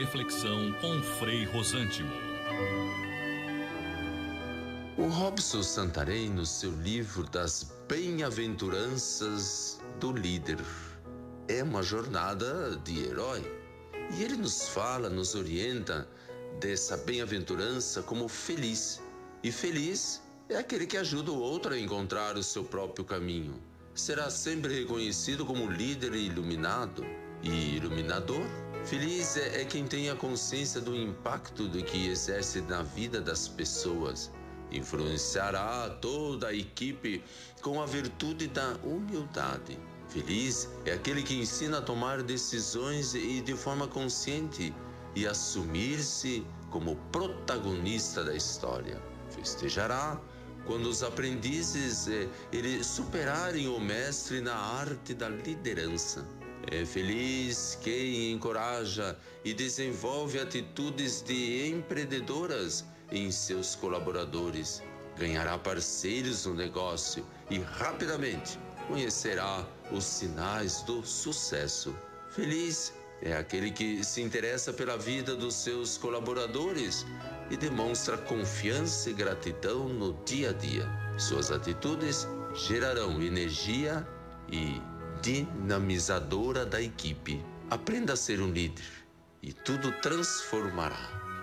reflexão com Frei Rosântimo. O Robson Santarém, no seu livro das Bem-aventuranças do Líder, é uma jornada de herói. E ele nos fala, nos orienta dessa bem-aventurança como feliz. E feliz é aquele que ajuda o outro a encontrar o seu próprio caminho. Será sempre reconhecido como líder iluminado e iluminador. Feliz é, é quem tem a consciência do impacto do que exerce na vida das pessoas. Influenciará toda a equipe com a virtude da humildade. Feliz é aquele que ensina a tomar decisões e de forma consciente e assumir-se como protagonista da história. Festejará quando os aprendizes eh, ele superarem o mestre na arte da liderança. É feliz quem encoraja e desenvolve atitudes de empreendedoras em seus colaboradores. Ganhará parceiros no negócio e rapidamente conhecerá os sinais do sucesso. Feliz é aquele que se interessa pela vida dos seus colaboradores e demonstra confiança e gratidão no dia a dia. Suas atitudes gerarão energia e dinamizadora da equipe. Aprenda a ser um líder e tudo transformará.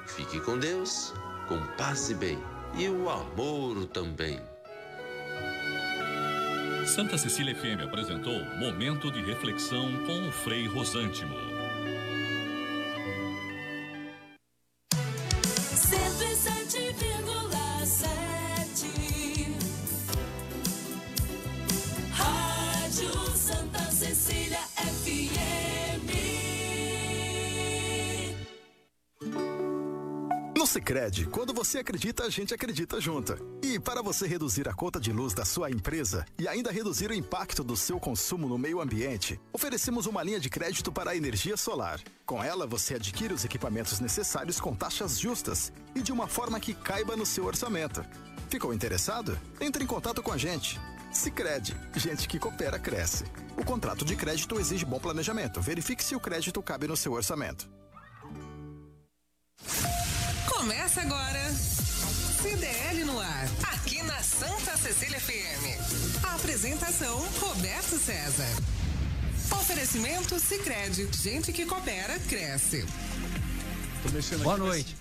Fique com Deus, com paz e bem, e o amor também. Santa Cecília FM apresentou Momento de Reflexão com o Frei Rosântimo. Sicredi, quando você acredita, a gente acredita junto. E para você reduzir a conta de luz da sua empresa e ainda reduzir o impacto do seu consumo no meio ambiente, oferecemos uma linha de crédito para a energia solar. Com ela, você adquire os equipamentos necessários com taxas justas e de uma forma que caiba no seu orçamento. Ficou interessado? Entre em contato com a gente. Sicredi, gente que coopera cresce. O contrato de crédito exige bom planejamento. Verifique se o crédito cabe no seu orçamento. Começa agora. CDL no ar, aqui na Santa Cecília FM. A apresentação Roberto César. Oferecimento Sicredi, gente que coopera cresce. Boa noite.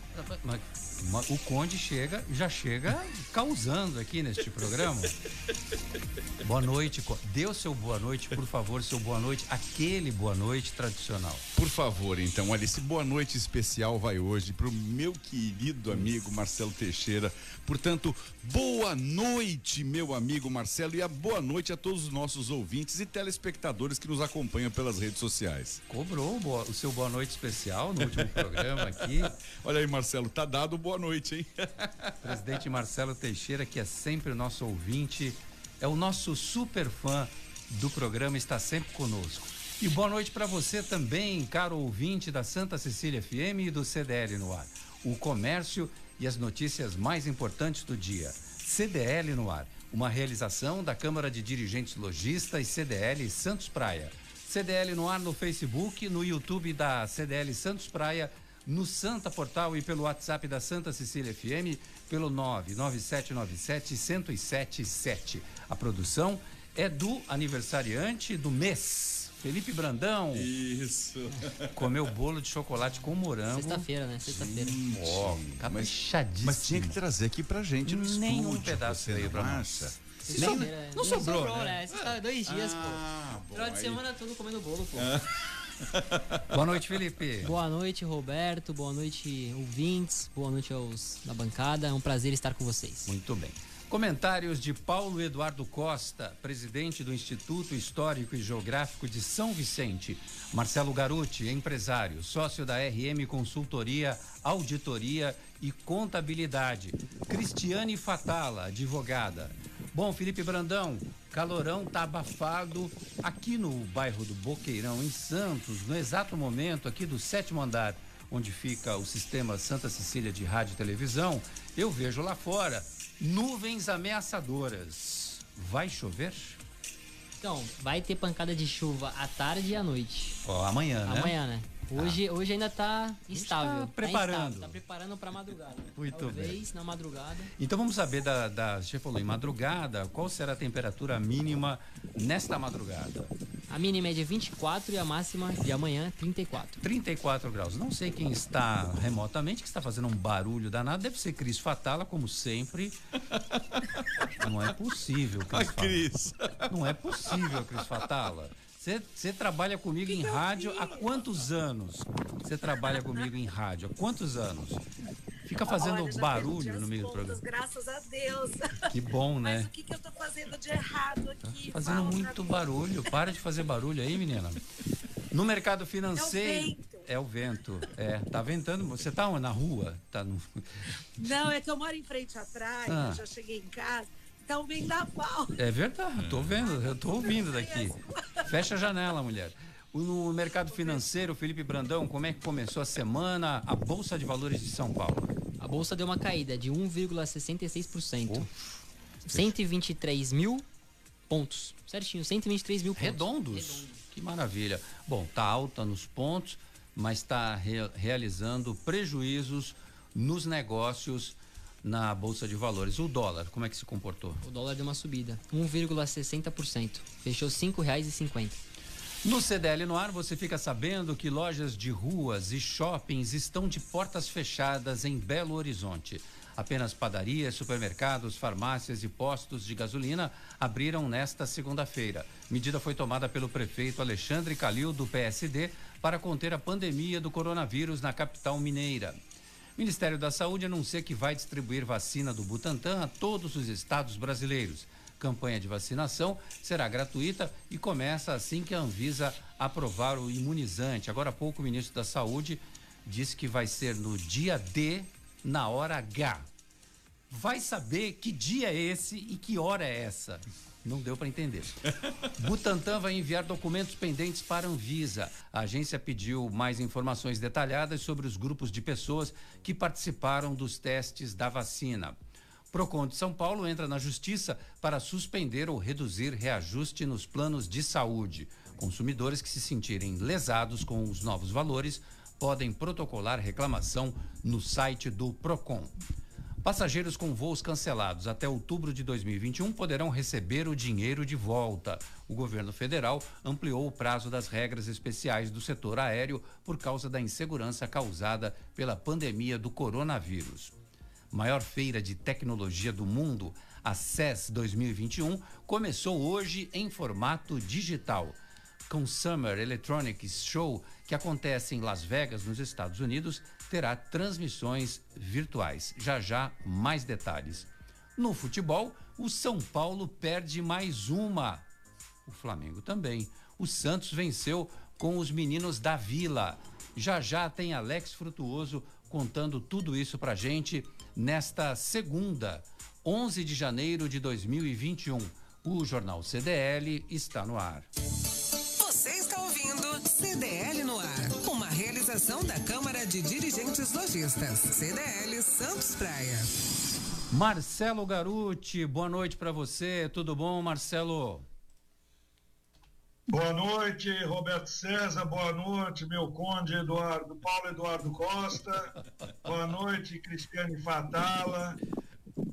O Conde chega, já chega causando aqui neste programa. boa noite. Dê o seu boa noite, por favor, seu boa noite, aquele boa noite tradicional. Por favor, então, olha, esse boa noite especial vai hoje para o meu querido amigo Marcelo Teixeira. Portanto, boa noite, meu amigo Marcelo, e a boa noite a todos os nossos ouvintes e telespectadores que nos acompanham pelas redes sociais. Cobrou o seu boa noite especial no último programa aqui. Olha aí, Marcelo, tá dado boa noite, hein? Presidente Marcelo Teixeira, que é sempre o nosso ouvinte, é o nosso super fã do programa, está sempre conosco. E boa noite para você também, caro ouvinte da Santa Cecília FM e do CDL no ar. O comércio e as notícias mais importantes do dia. CDL no ar, uma realização da Câmara de Dirigentes Logista e CDL Santos Praia. CDL no ar no Facebook, no YouTube da CDL Santos Praia no Santa Portal e pelo WhatsApp da Santa Cecília FM pelo 99797 A produção é do aniversariante do mês, Felipe Brandão. Isso. Comeu bolo de chocolate com morango. Sexta-feira, né? Sexta-feira. Ó, caprichadíssimo. Mas tinha que trazer aqui pra gente no Nenhum estúdio, pedaço você veio não pra nós. Nem- é. não sobrou, né? né? Tá dois dias, Ah, pô. Final de semana todo comendo bolo, pô. Boa noite, Felipe. Boa noite, Roberto. Boa noite, ouvintes. Boa noite aos da bancada. É um prazer estar com vocês. Muito bem. Comentários de Paulo Eduardo Costa, presidente do Instituto Histórico e Geográfico de São Vicente. Marcelo Garuti, empresário, sócio da RM Consultoria, Auditoria e Contabilidade. Cristiane Fatala, advogada. Bom, Felipe Brandão, calorão tá abafado aqui no bairro do Boqueirão, em Santos, no exato momento aqui do sétimo andar, onde fica o sistema Santa Cecília de Rádio e Televisão. Eu vejo lá fora nuvens ameaçadoras. Vai chover? Então, vai ter pancada de chuva à tarde e à noite. Ó, amanhã, né? Amanhã, né? Hoje, hoje ainda tá estável. tá preparando. estável, Tá preparando pra madrugada. Muito Talvez na madrugada. Então vamos saber da, da. Você falou em madrugada, qual será a temperatura mínima nesta madrugada? A mínima é de 24 e a máxima de amanhã 34. 34 graus. Não sei quem está remotamente, que está fazendo um barulho danado. Deve ser Cris Fatala, como sempre. Não é possível. Cris. Não é possível, Cris Fatala. Você- trabalha comigo em rádio há quantos anos? Você trabalha comigo em rádio há quantos anos? Fica fazendo Olha, barulho no meio do programa. Graças a Deus. Que bom, Mas né? o que, que eu tô fazendo de errado aqui? Fazendo Fala pra muito barulho. Para de fazer barulho aí, menina. No mercado financeiro. vento. É o vento. É, tá ventando. Você tá na rua? Tá no... Não, é que eu moro em frente à praia, Ah. já cheguei em casa, tá um vendaval. É verdade, tô vendo, eu tô ouvindo daqui. Fecha a janela, mulher. No mercado financeiro, Felipe Brandão, como é que começou a semana? A Bolsa de Valores de São Paulo. A bolsa deu uma caída de 1,66%. 123 mil pontos. Certinho, 123 mil pontos. Redondos. Que maravilha. Bom, tá alta nos pontos, mas está realizando prejuízos nos negócios na Bolsa de Valores. O dólar, como é que se comportou? O dólar deu uma subida, 1,60%. Fechou R$ 5,50. No CDL no ar, você fica sabendo que lojas de ruas e shoppings estão de portas fechadas em Belo Horizonte. Apenas padarias, supermercados, farmácias e postos de gasolina abriram nesta segunda-feira. Medida foi tomada pelo prefeito Alexandre Calil, do PSD, para conter a pandemia do coronavírus na capital mineira. O Ministério da Saúde anuncia que vai distribuir vacina do Butantan a todos os estados brasileiros. Campanha de vacinação será gratuita e começa assim que a Anvisa aprovar o imunizante. Agora há pouco o ministro da Saúde disse que vai ser no dia D, na hora H. Vai saber que dia é esse e que hora é essa. Não deu para entender. Butantan vai enviar documentos pendentes para a Anvisa. A agência pediu mais informações detalhadas sobre os grupos de pessoas que participaram dos testes da vacina. Procon de São Paulo entra na justiça para suspender ou reduzir reajuste nos planos de saúde. Consumidores que se sentirem lesados com os novos valores podem protocolar reclamação no site do Procon. Passageiros com voos cancelados até outubro de 2021 poderão receber o dinheiro de volta. O governo federal ampliou o prazo das regras especiais do setor aéreo por causa da insegurança causada pela pandemia do coronavírus. Maior feira de tecnologia do mundo, a CES 2021, começou hoje em formato digital. Consumer Electronics Show, que acontece em Las Vegas, nos Estados Unidos, terá transmissões virtuais. Já já, mais detalhes. No futebol, o São Paulo perde mais uma. O Flamengo também. O Santos venceu com os meninos da Vila. Já já tem Alex Frutuoso contando tudo isso pra gente nesta segunda, 11 de janeiro de 2021. O Jornal CDL está no ar. Você está ouvindo CDL no ar, uma realização da Câmara Lojistas, CDL Santos Praia. Marcelo Garuti, boa noite para você. Tudo bom, Marcelo? Boa noite, Roberto César. Boa noite, meu conde Eduardo, Paulo Eduardo Costa. Boa noite, Cristiane Fatala.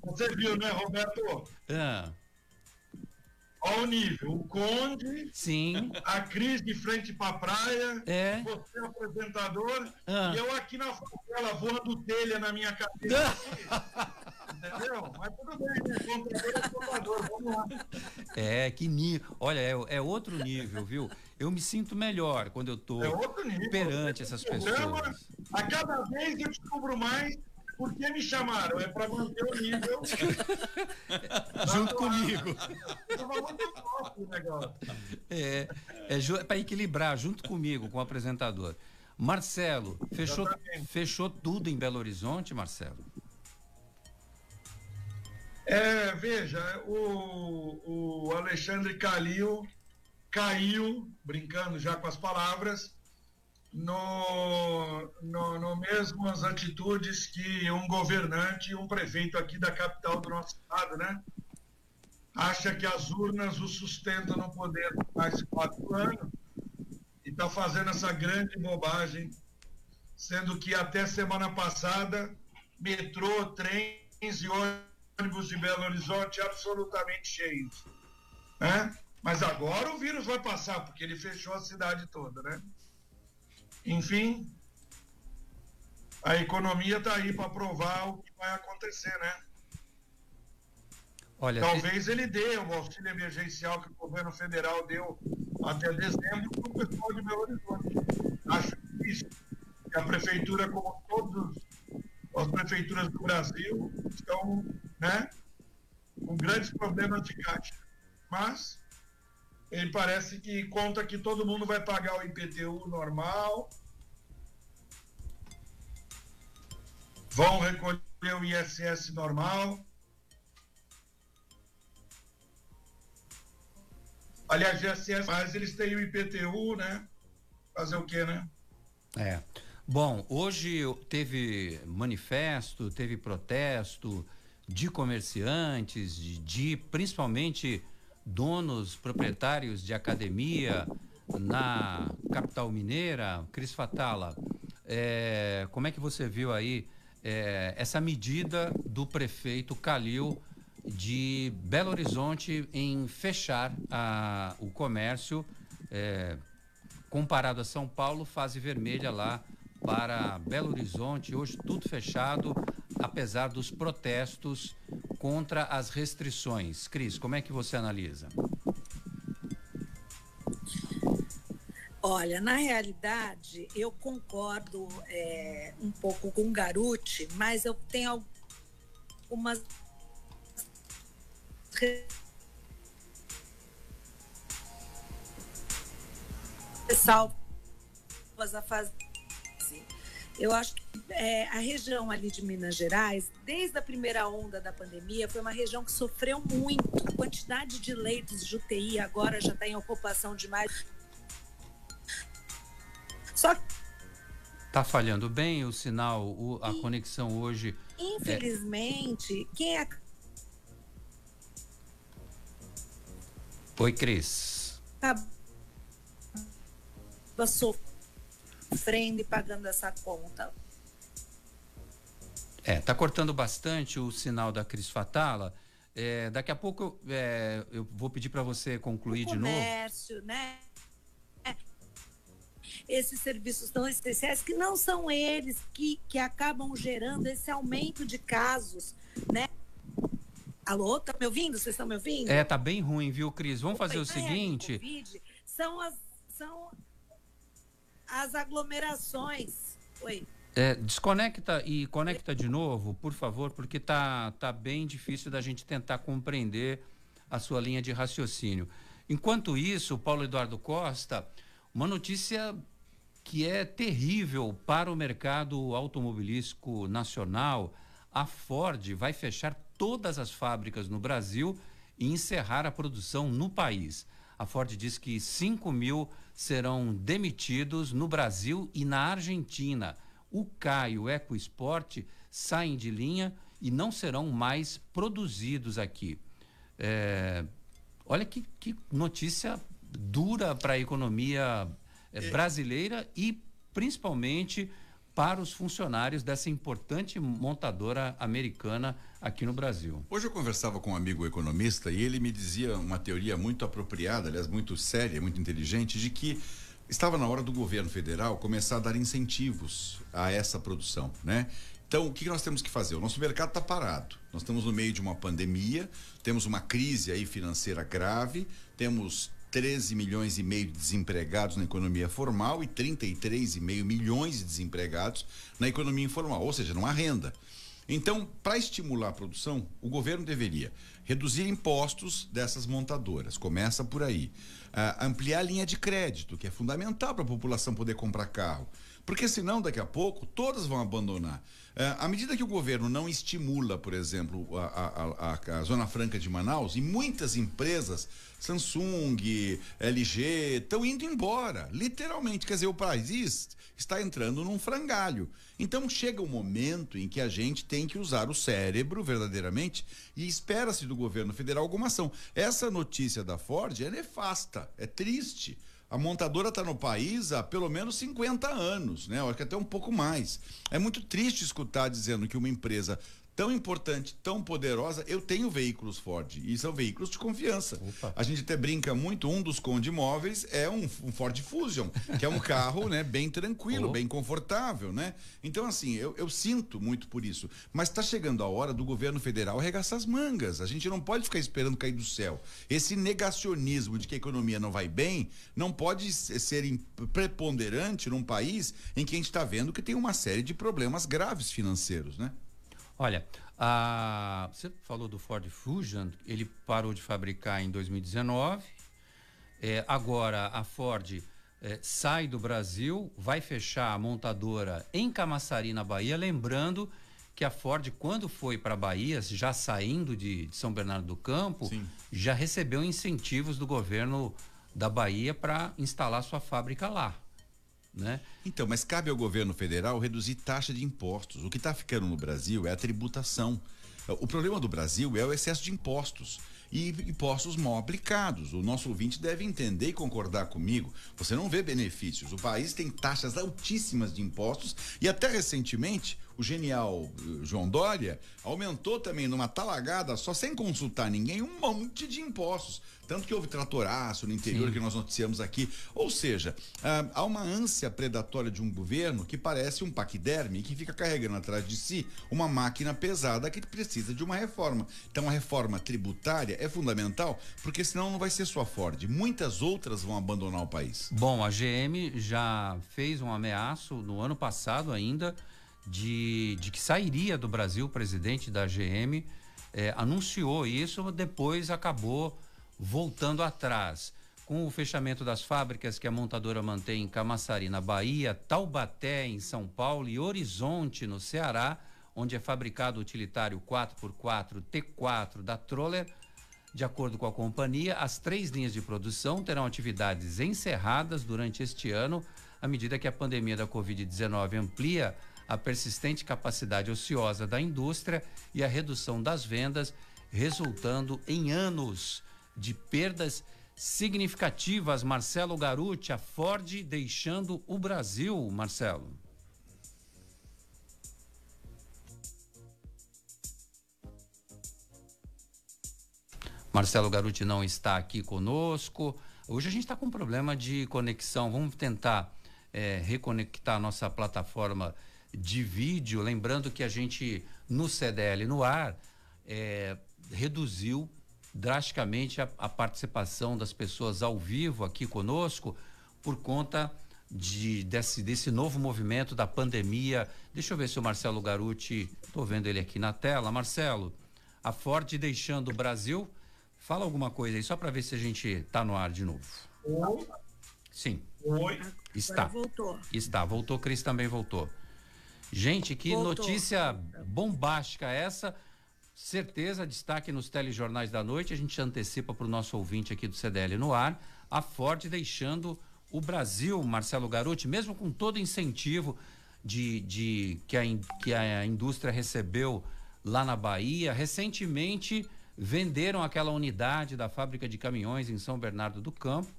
Você viu, né, Roberto? Ah, Olha o nível. O conde, sim, a Cris de frente para a praia, é. você apresentador, Ah. e eu aqui na favela voando telha na minha cabeça. Entendeu? Mas tudo bem, né? Contador é contador. Vamos lá. É, que nível. Olha, é, é outro nível, viu? Eu me sinto melhor quando eu tô É nível. perante essas Programa, pessoas. A cada vez eu descubro mais por que me chamaram. É para manter o nível. Junto comigo. Tava muito top o negócio. É, é, é para equilibrar junto comigo, com o apresentador. Marcelo, fechou, Exatamente. fechou tudo em Belo Horizonte, Marcelo? É, veja, o, o Alexandre Calil caiu, brincando já com as palavras, no, no, no mesmas atitudes que um governante um prefeito aqui da capital do nosso estado, né? Acha que as urnas o sustentam no poder mais quatro anos e está fazendo essa grande bobagem, sendo que até semana passada, metrô, trens e ônibus de Belo Horizonte absolutamente cheios. Né? Mas agora o vírus vai passar, porque ele fechou a cidade toda, né? Enfim, a economia está aí para provar o que vai acontecer, né? Olha, Talvez ele dê o auxílio emergencial que o governo federal deu até dezembro para o pessoal de Belo Horizonte. Acho difícil. que a prefeitura, como todas as prefeituras do Brasil, estão né, com grandes problemas de caixa. Mas ele parece que conta que todo mundo vai pagar o IPTU normal, vão recolher o ISS normal. Aliás, ISS, mas eles têm o IPTU, né? Fazer o quê, né? É. Bom, hoje teve manifesto, teve protesto de comerciantes, de, de principalmente donos, proprietários de academia na capital mineira, Cris Fatala. É, como é que você viu aí é, essa medida do prefeito Calil de Belo Horizonte em fechar a, o comércio é, comparado a São Paulo, fase vermelha lá para Belo Horizonte, hoje tudo fechado, apesar dos protestos contra as restrições. Cris, como é que você analisa? Olha, na realidade, eu concordo é, um pouco com o Garuti, mas eu tenho algumas ressalvas a fazer. Eu acho que é, a região ali de Minas Gerais, desde a primeira onda da pandemia, foi uma região que sofreu muito. A quantidade de leitos de UTI agora já está em ocupação demais. Só que Tá falhando bem o sinal, o, a conexão hoje. Infelizmente, é... quem é. Oi, Cris. Acaba sofrendo e pagando essa conta. É, tá cortando bastante o sinal da Cris Fatala. É, daqui a pouco é, eu vou pedir para você concluir de novo. Comércio, né? esses serviços tão essenciais que não são eles que, que acabam gerando esse aumento de casos, né? Alô, tá me ouvindo? Vocês estão me ouvindo? É, tá bem ruim, viu, Cris? Vamos fazer o seguinte. COVID são as são as aglomerações. Oi. É, desconecta e conecta de novo, por favor, porque tá tá bem difícil da gente tentar compreender a sua linha de raciocínio. Enquanto isso, Paulo Eduardo Costa, uma notícia que é terrível para o mercado automobilístico nacional. A Ford vai fechar todas as fábricas no Brasil e encerrar a produção no país. A Ford diz que 5 mil serão demitidos no Brasil e na Argentina. O K e o EcoSport saem de linha e não serão mais produzidos aqui. É, olha que, que notícia dura para a economia brasileira e principalmente para os funcionários dessa importante montadora americana aqui no Brasil. Hoje eu conversava com um amigo economista e ele me dizia uma teoria muito apropriada, aliás, muito séria, muito inteligente, de que estava na hora do governo federal começar a dar incentivos a essa produção, né? Então, o que nós temos que fazer? O nosso mercado está parado. Nós estamos no meio de uma pandemia, temos uma crise aí financeira grave, temos 13 milhões e meio de desempregados na economia formal e 33,5 milhões de desempregados na economia informal, ou seja, não há renda. Então, para estimular a produção, o governo deveria reduzir impostos dessas montadoras, começa por aí. Uh, ampliar a linha de crédito, que é fundamental para a população poder comprar carro. Porque senão, daqui a pouco, todas vão abandonar. Uh, à medida que o governo não estimula, por exemplo, a, a, a, a Zona Franca de Manaus, e muitas empresas Samsung, LG, estão indo embora, literalmente. Quer dizer, o país está entrando num frangalho. Então chega um momento em que a gente tem que usar o cérebro verdadeiramente e espera-se do governo federal alguma ação. Essa notícia da Ford é nefasta, é triste. A montadora está no país há pelo menos 50 anos, né? Acho que até um pouco mais. É muito triste escutar dizendo que uma empresa tão importante, tão poderosa, eu tenho veículos Ford e são veículos de confiança. Opa. A gente até brinca muito, um dos Conde Móveis é um, um Ford Fusion, que é um carro, né, bem tranquilo, oh. bem confortável, né? Então assim, eu, eu sinto muito por isso, mas está chegando a hora do governo federal arregaçar as mangas. A gente não pode ficar esperando cair do céu. Esse negacionismo de que a economia não vai bem não pode ser preponderante num país em que a gente está vendo que tem uma série de problemas graves financeiros, né? Olha, a, você falou do Ford Fusion, ele parou de fabricar em 2019. É, agora a Ford é, sai do Brasil, vai fechar a montadora em Camaçari, na Bahia. Lembrando que a Ford, quando foi para a Bahia, já saindo de, de, São Bernardo do Campo, Sim. já recebeu incentivos do governo da Bahia para instalar sua fábrica lá. Né? Então, mas cabe ao governo federal reduzir taxa de impostos. O que está ficando no Brasil é a tributação. O problema do Brasil é o excesso de impostos e impostos mal aplicados. O nosso ouvinte deve entender e concordar comigo. Você não vê benefícios. O país tem taxas altíssimas de impostos e até recentemente o genial eh, João Dória aumentou também numa talagada, só sem consultar ninguém, um monte de impostos. Tanto que houve tratoraço no interior Sim. que nós noticiamos aqui. Ou seja, ah, há uma ânsia predatória de um governo que parece um paquiderme que fica carregando atrás de si uma máquina pesada que precisa de uma reforma. Então a reforma tributária é fundamental, porque senão não vai ser só a Ford. Muitas outras vão abandonar o país. Bom, a GM já fez um ameaço no ano passado ainda de, de que sairia do Brasil. O presidente da GM eh, anunciou isso, depois acabou voltando atrás. Com o fechamento das fábricas que a montadora mantém em Camaçari, na Bahia, Taubaté, em São Paulo e Horizonte, no Ceará, onde é fabricado o utilitário 4x4 T4 da Troller, de acordo com a companhia, as três linhas de produção terão atividades encerradas durante este ano, à medida que a pandemia da Covid-19 amplia a persistente capacidade ociosa da indústria e a redução das vendas, resultando em anos de perdas significativas. Marcelo Garuti, a Ford deixando o Brasil, Marcelo. Marcelo Garuti não está aqui conosco. Hoje a gente está com um problema de conexão. Vamos tentar é, reconectar a nossa plataforma de vídeo. Lembrando que a gente, no CDL no ar, é, reduziu drasticamente a, a, participação das pessoas ao vivo aqui conosco por conta de, desse, desse novo movimento da pandemia. Deixa eu ver se o Marcelo Garuti, estou vendo ele aqui na tela. Marcelo, a Ford deixando o Brasil. Fala alguma coisa aí, só para ver se a gente está no ar de novo. Oi. Sim. Oi. Está. voltou. Está, voltou, Cris também voltou. Gente, que voltou. notícia bombástica essa. Certeza, destaque nos telejornais da noite. A gente antecipa para o nosso ouvinte aqui do CDL no ar. A Ford deixando o Brasil, Marcelo Garuti, mesmo com todo o incentivo de, de que, a, que a indústria recebeu lá na Bahia. Recentemente venderam aquela unidade da fábrica de caminhões em São Bernardo do Campo,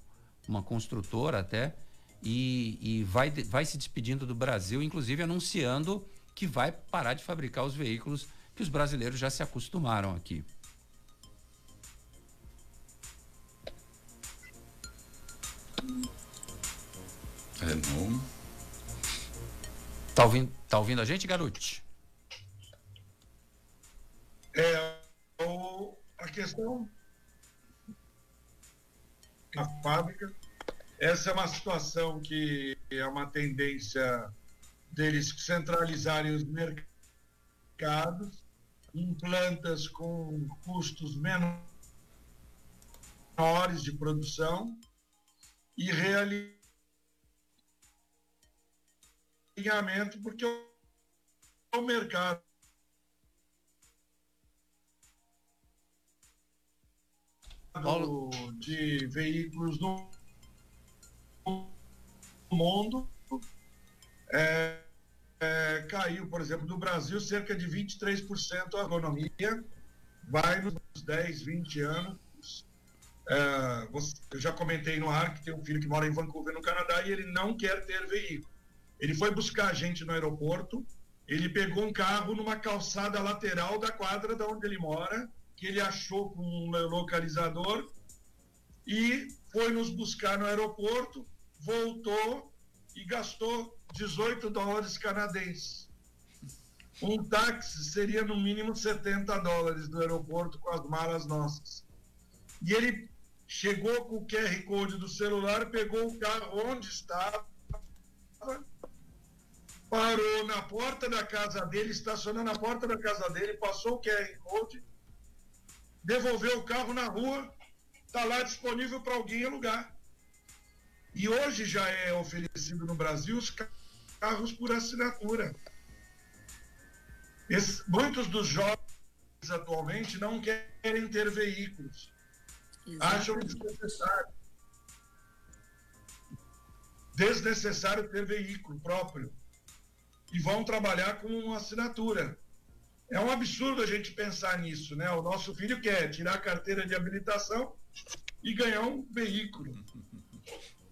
uma construtora até, e, e vai, vai se despedindo do Brasil, inclusive anunciando que vai parar de fabricar os veículos que os brasileiros já se acostumaram aqui. É, não. Tá ouvindo, tá ouvindo a gente, garoto? É, o, a questão da fábrica, essa é uma situação que é uma tendência deles centralizarem os mercados em plantas com custos menores de produção e realinhamento, porque o mercado de veículos no mundo é, é, caiu, por exemplo, do Brasil, cerca de 23% a economia, vai nos 10, 20 anos É, eu já comentei no ar que tem um filho que mora em Vancouver, no Canadá, e ele não quer ter veículo. Ele foi buscar a gente no aeroporto, ele pegou um carro numa calçada lateral da quadra da onde ele mora, que ele achou com um localizador, e foi nos buscar no aeroporto, voltou e gastou 18 dólares canadenses. Um táxi seria no mínimo 70 dólares do aeroporto com as malas nossas. E ele chegou com o QR Code do celular, pegou o carro onde estava, parou na porta da casa dele, estacionou na porta da casa dele, passou o QR Code, devolveu o carro na rua, está lá disponível para alguém alugar. E hoje já é oferecido no Brasil os carros por assinatura. Esse, muitos dos jovens atualmente não querem ter veículos. Exatamente. Acham desnecessário. Desnecessário ter veículo próprio. E vão trabalhar com uma assinatura. É um absurdo a gente pensar nisso, né? O nosso filho quer tirar a carteira de habilitação e ganhar um veículo.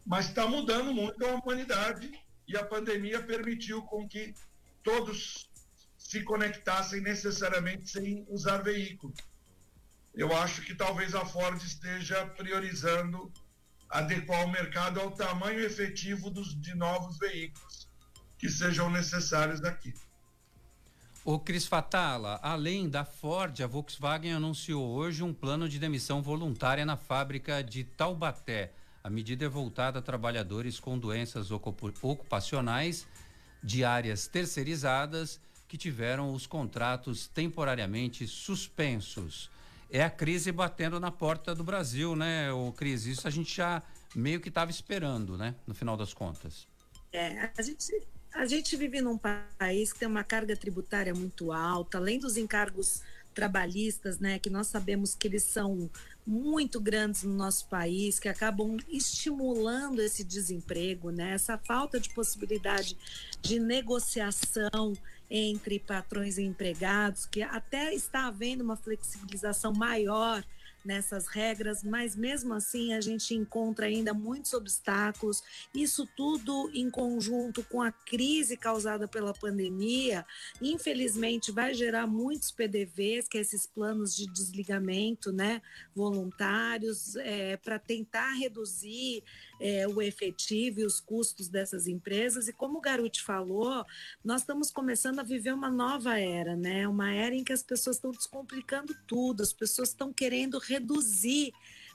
Mas está mudando muito a humanidade e a pandemia permitiu com que todos se conectassem necessariamente sem usar veículo. Eu acho que talvez a Ford esteja priorizando adequar o mercado ao tamanho efetivo dos, de novos veículos que sejam necessários aqui. O Cris Fatala, além da Ford, a Volkswagen anunciou hoje um plano de demissão voluntária na fábrica de Taubaté. A medida é voltada a trabalhadores com doenças ocupacionais de áreas terceirizadas que tiveram os contratos temporariamente suspensos. É a crise batendo na porta do Brasil, né, o Cris? Isso a gente já meio que estava esperando, né, no final das contas. É, a gente, a gente vive num país que tem uma carga tributária muito alta, além dos encargos trabalhistas, né, que nós sabemos que eles são muito grandes no nosso país, que acabam estimulando esse desemprego, né, essa falta de possibilidade de negociação entre patrões e empregados, que até está havendo uma flexibilização maior nessas regras, mas mesmo assim a gente encontra ainda muitos obstáculos. Isso tudo em conjunto com a crise causada pela pandemia, infelizmente vai gerar muitos PDVs, que é esses planos de desligamento, né, voluntários, é, para tentar reduzir é, o efetivo e os custos dessas empresas. E como o Garuti falou, nós estamos começando a viver uma nova era, né? Uma era em que as pessoas estão descomplicando tudo, as pessoas estão querendo reduzir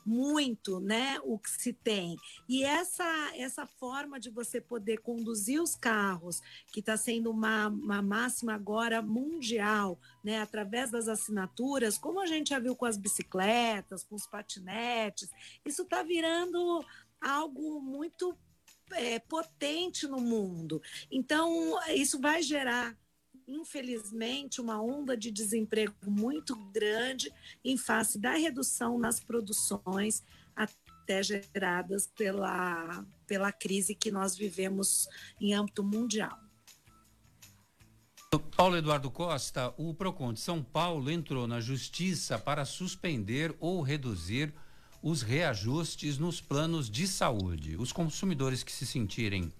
muito, né, o que se tem. E essa essa forma de você poder conduzir os carros, que está sendo uma, uma máxima agora mundial, né, através das assinaturas, como a gente já viu com as bicicletas, com os patinetes, isso está virando algo muito é, potente no mundo. Então, isso vai gerar infelizmente, uma onda de desemprego muito grande em face da redução nas produções até geradas pela, pela crise que nós vivemos em âmbito mundial. Paulo Eduardo Costa, o PROCON de São Paulo entrou na justiça para suspender ou reduzir os reajustes nos planos de saúde. Os consumidores que se sentirem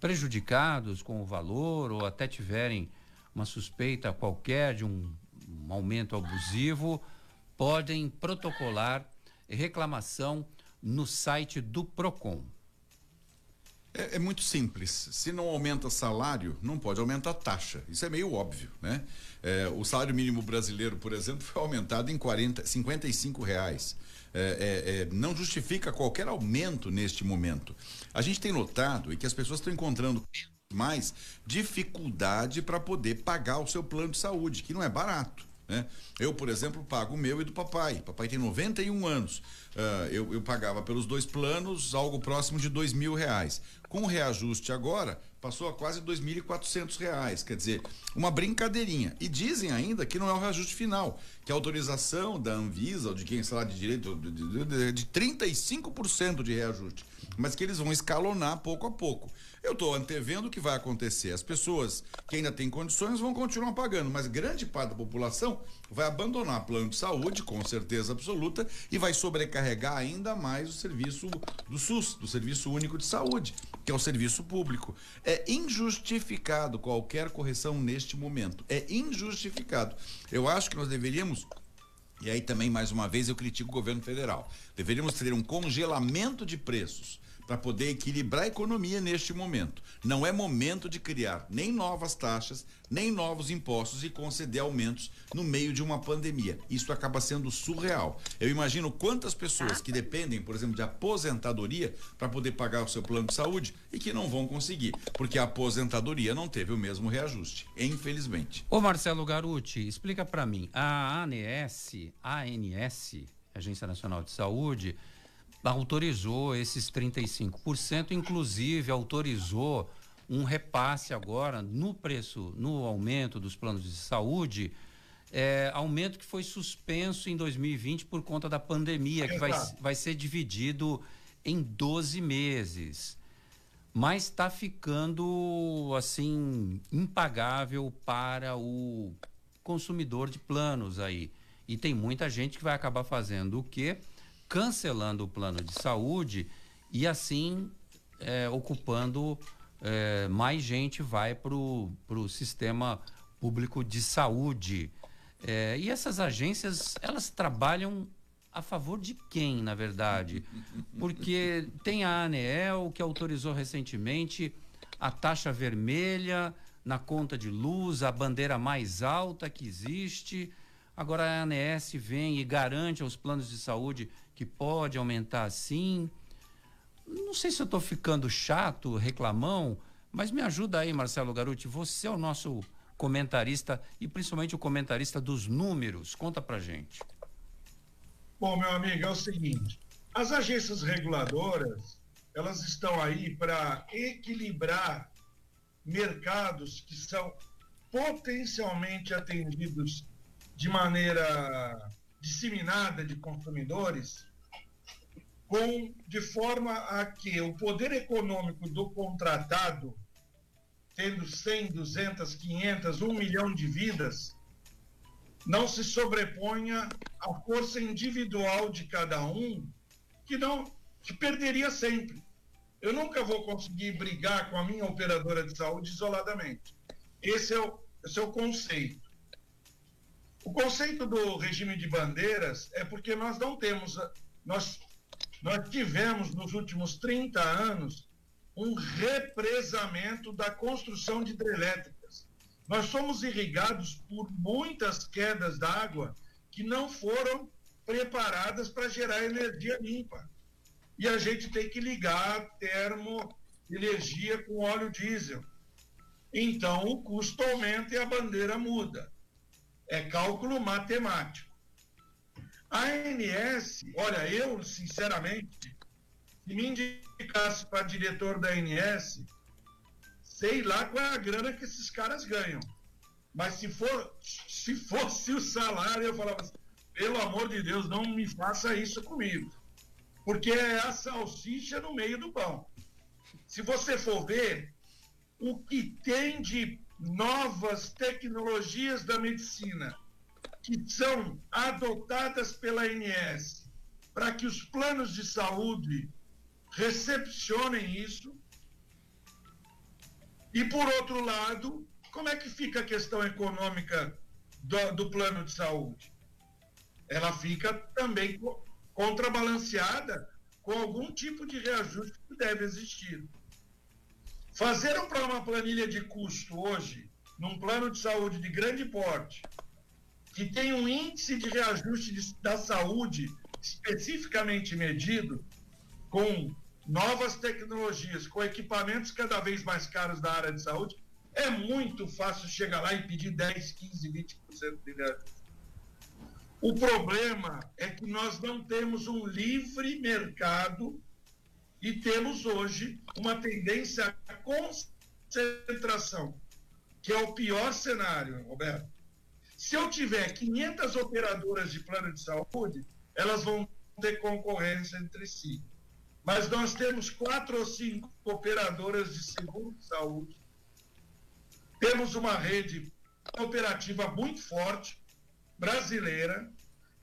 prejudicados com o valor ou até tiverem uma suspeita qualquer de um, um aumento abusivo, podem protocolar reclamação no site do PROCON. É, é, muito simples. Se não aumenta salário, não pode aumentar taxa. Isso é meio óbvio, né? É, o salário mínimo brasileiro, por exemplo, foi aumentado em 40, 55 reais. É, é, é, não justifica qualquer aumento neste momento. A gente tem notado e que as pessoas estão encontrando mais dificuldade para poder pagar o seu plano de saúde, que não é barato. Né? Eu, por exemplo, pago o meu e do papai. Papai tem 91 anos. Uh, eu, eu pagava pelos dois planos algo próximo de dois mil reais. Com o reajuste agora, passou a quase quatrocentos reais. Quer dizer, uma brincadeirinha. E dizem ainda que não é o reajuste final, que a autorização da Anvisa, ou de quem está lá de direito, de, de 35% de reajuste. Mas que eles vão escalonar pouco a pouco. Eu estou antevendo o que vai acontecer. As pessoas que ainda têm condições vão continuar pagando, mas grande parte da população vai abandonar plano de saúde, com certeza absoluta, e vai sobrecarregar ainda mais o serviço do SUS, do Serviço Único de Saúde, que é o serviço público. É injustificado qualquer correção neste momento. É injustificado. Eu acho que nós deveríamos e aí também, mais uma vez, eu critico o governo federal. Deveríamos ter um congelamento de preços para poder equilibrar a economia neste momento. Não é momento de criar nem novas taxas, nem novos impostos e conceder aumentos no meio de uma pandemia. Isso acaba sendo surreal. Eu imagino quantas pessoas que dependem, por exemplo, de aposentadoria para poder pagar o seu plano de saúde e que não vão conseguir, porque a aposentadoria não teve o mesmo reajuste, infelizmente. Ô Marcelo Garuti, explica para mim, a ANS, ANS, Agência Nacional de Saúde, autorizou esses 35%, inclusive autorizou um repasse agora no preço, no aumento dos planos de saúde, é, aumento que foi suspenso em 2020 por conta da pandemia, que vai, vai ser dividido em 12 meses. Mas está ficando assim impagável para o consumidor de planos aí. E tem muita gente que vai acabar fazendo o quê? Cancelando o plano de saúde e assim é, ocupando é, mais gente vai para o sistema público de saúde. É, e essas agências, elas trabalham a favor de quem, na verdade? Porque tem a ANEEL, que autorizou recentemente a taxa vermelha na conta de luz, a bandeira mais alta que existe. Agora a ANS vem e garante aos planos de saúde que pode aumentar sim. Não sei se eu estou ficando chato, reclamão, mas me ajuda aí, Marcelo Garuti. Você é o nosso comentarista e principalmente o comentarista dos números. Conta pra gente. Bom, meu amigo, é o seguinte: as agências reguladoras elas estão aí para equilibrar mercados que são potencialmente atendidos de maneira disseminada de consumidores, com, de forma a que o poder econômico do contratado, tendo 100, 200, 500, 1 milhão de vidas, não se sobreponha à força individual de cada um, que não que perderia sempre. Eu nunca vou conseguir brigar com a minha operadora de saúde isoladamente. Esse é o, esse é o conceito. O conceito do regime de bandeiras é porque nós não temos, nós, nós tivemos nos últimos 30 anos um represamento da construção de hidrelétricas. Nós somos irrigados por muitas quedas d'água que não foram preparadas para gerar energia limpa. E a gente tem que ligar termoenergia com óleo diesel. Então o custo aumenta e a bandeira muda é cálculo matemático. A ANS, olha, eu, sinceramente, se me indicasse para diretor da ANS, sei lá qual é a grana que esses caras ganham. Mas se, for, se fosse o salário, eu falava assim, pelo amor de Deus, não me faça isso comigo. Porque é a salsicha no meio do pão. Se você for ver, o que tem de novas tecnologias da medicina que são adotadas pela ANS para que os planos de saúde recepcionem isso. E, por outro lado, como é que fica a questão econômica do, do plano de saúde? Ela fica também contrabalanceada com algum tipo de reajuste que deve existir. Fazer uma planilha de custo hoje, num plano de saúde de grande porte, que tem um índice de reajuste de, da saúde especificamente medido, com novas tecnologias, com equipamentos cada vez mais caros da área de saúde, é muito fácil chegar lá e pedir 10, 15, 20% de reajuste. O problema é que nós não temos um livre mercado e temos hoje uma tendência à concentração, que é o pior cenário, Roberto. Se eu tiver 500 operadoras de plano de saúde, elas vão ter concorrência entre si. mas nós temos quatro ou cinco operadoras de seguro de saúde. Temos uma rede operativa muito forte, brasileira,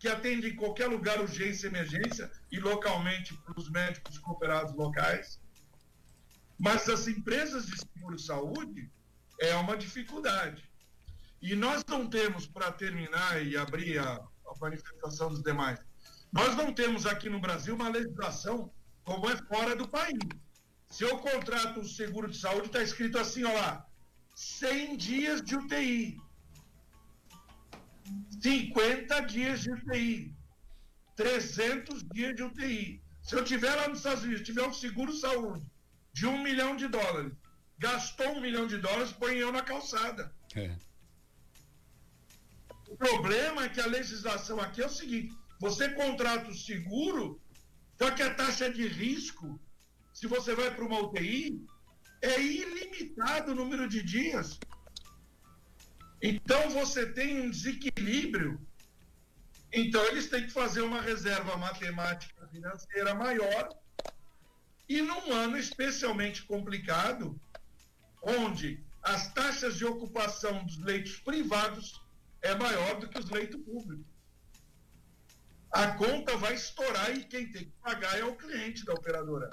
que atende em qualquer lugar urgência e emergência e localmente para os médicos cooperados locais. Mas as empresas de seguro-saúde é uma dificuldade. E nós não temos, para terminar e abrir a, a manifestação dos demais, nós não temos aqui no Brasil uma legislação como é fora do país. Se eu contrato um seguro de saúde, está escrito assim, olha lá, 100 dias de UTI, 50 dias de UTI, 300 dias de UTI. Se eu tiver lá nos Estados Unidos, tiver um seguro saúde de um milhão de dólares, gastou um milhão de dólares, põe eu na calçada. É. O problema é que a legislação aqui é o seguinte: você contrata o seguro, só que a taxa de risco, se você vai para uma UTI, é ilimitado o número de dias. Então você tem um desequilíbrio. Então eles têm que fazer uma reserva matemática financeira maior. E num ano especialmente complicado, onde as taxas de ocupação dos leitos privados é maior do que os leitos públicos. A conta vai estourar e quem tem que pagar é o cliente da operadora.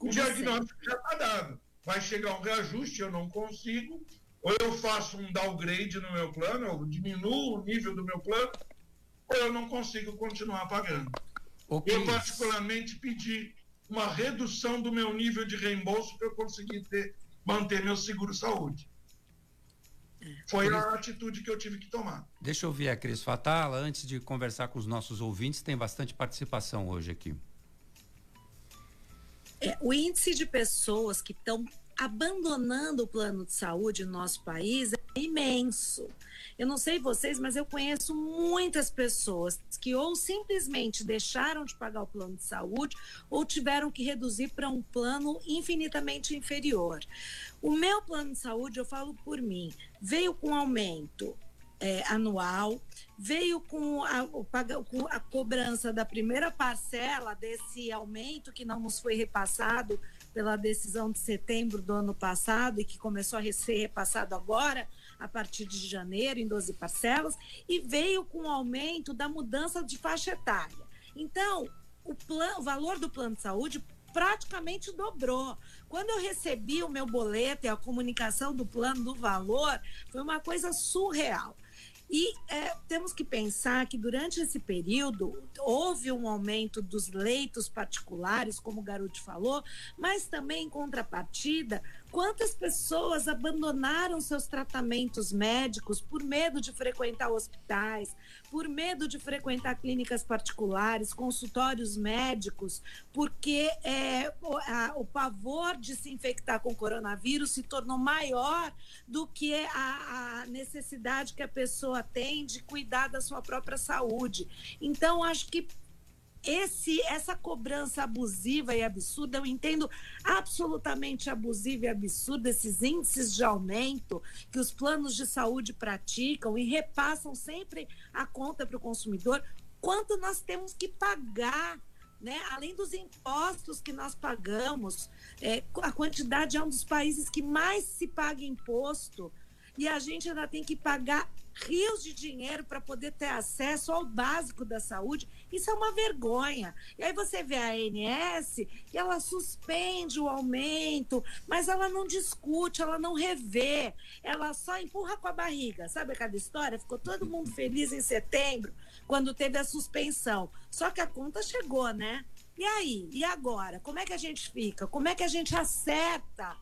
O diagnóstico já está dado. Vai chegar um reajuste, eu não consigo, ou eu faço um downgrade no meu plano, eu diminuo o nível do meu plano, ou eu não consigo continuar pagando. Okay. Eu, particularmente, pedi uma redução do meu nível de reembolso para eu conseguir ter, manter meu seguro-saúde. Foi a atitude que eu tive que tomar. Deixa eu ouvir a Cris Fatala. Antes de conversar com os nossos ouvintes, tem bastante participação hoje aqui. É, o índice de pessoas que estão abandonando o plano de saúde no nosso país é imenso. Eu não sei vocês, mas eu conheço muitas pessoas que ou simplesmente deixaram de pagar o plano de saúde ou tiveram que reduzir para um plano infinitamente inferior. O meu plano de saúde, eu falo por mim, veio com aumento é, anual, veio com a, com a cobrança da primeira parcela desse aumento que não nos foi repassado pela decisão de setembro do ano passado e que começou a ser repassado agora, a partir de janeiro, em 12 parcelas, e veio com o aumento da mudança de faixa etária. Então, o, plano, o valor do plano de saúde praticamente dobrou. Quando eu recebi o meu boleto e a comunicação do plano do valor, foi uma coisa surreal. E é, temos que pensar que durante esse período houve um aumento dos leitos particulares, como o Garuti falou, mas também em contrapartida Quantas pessoas abandonaram seus tratamentos médicos por medo de frequentar hospitais, por medo de frequentar clínicas particulares, consultórios médicos, porque é, o, a, o, pavor de se infectar com coronavírus se tornou maior do que a, a necessidade que a pessoa tem de cuidar da sua própria saúde. Então, acho que esse essa cobrança abusiva e absurda, eu entendo absolutamente abusiva e absurda esses índices de aumento que os planos de saúde praticam e repassam sempre a conta para o consumidor, quanto nós temos que pagar. Né? Além dos impostos que nós pagamos, é, a quantidade é um dos países que mais se paga imposto e a gente ainda tem que pagar rios de dinheiro para poder ter acesso ao básico da saúde. Isso é uma vergonha. E aí você vê a ANS e ela suspende o aumento, mas ela não discute, ela não revê, ela só empurra com a barriga. Sabe aquela história? Ficou todo mundo feliz em setembro, quando teve a suspensão. Só que a conta chegou, né? E aí? E agora? Como é que a gente fica? Como é que a gente acerta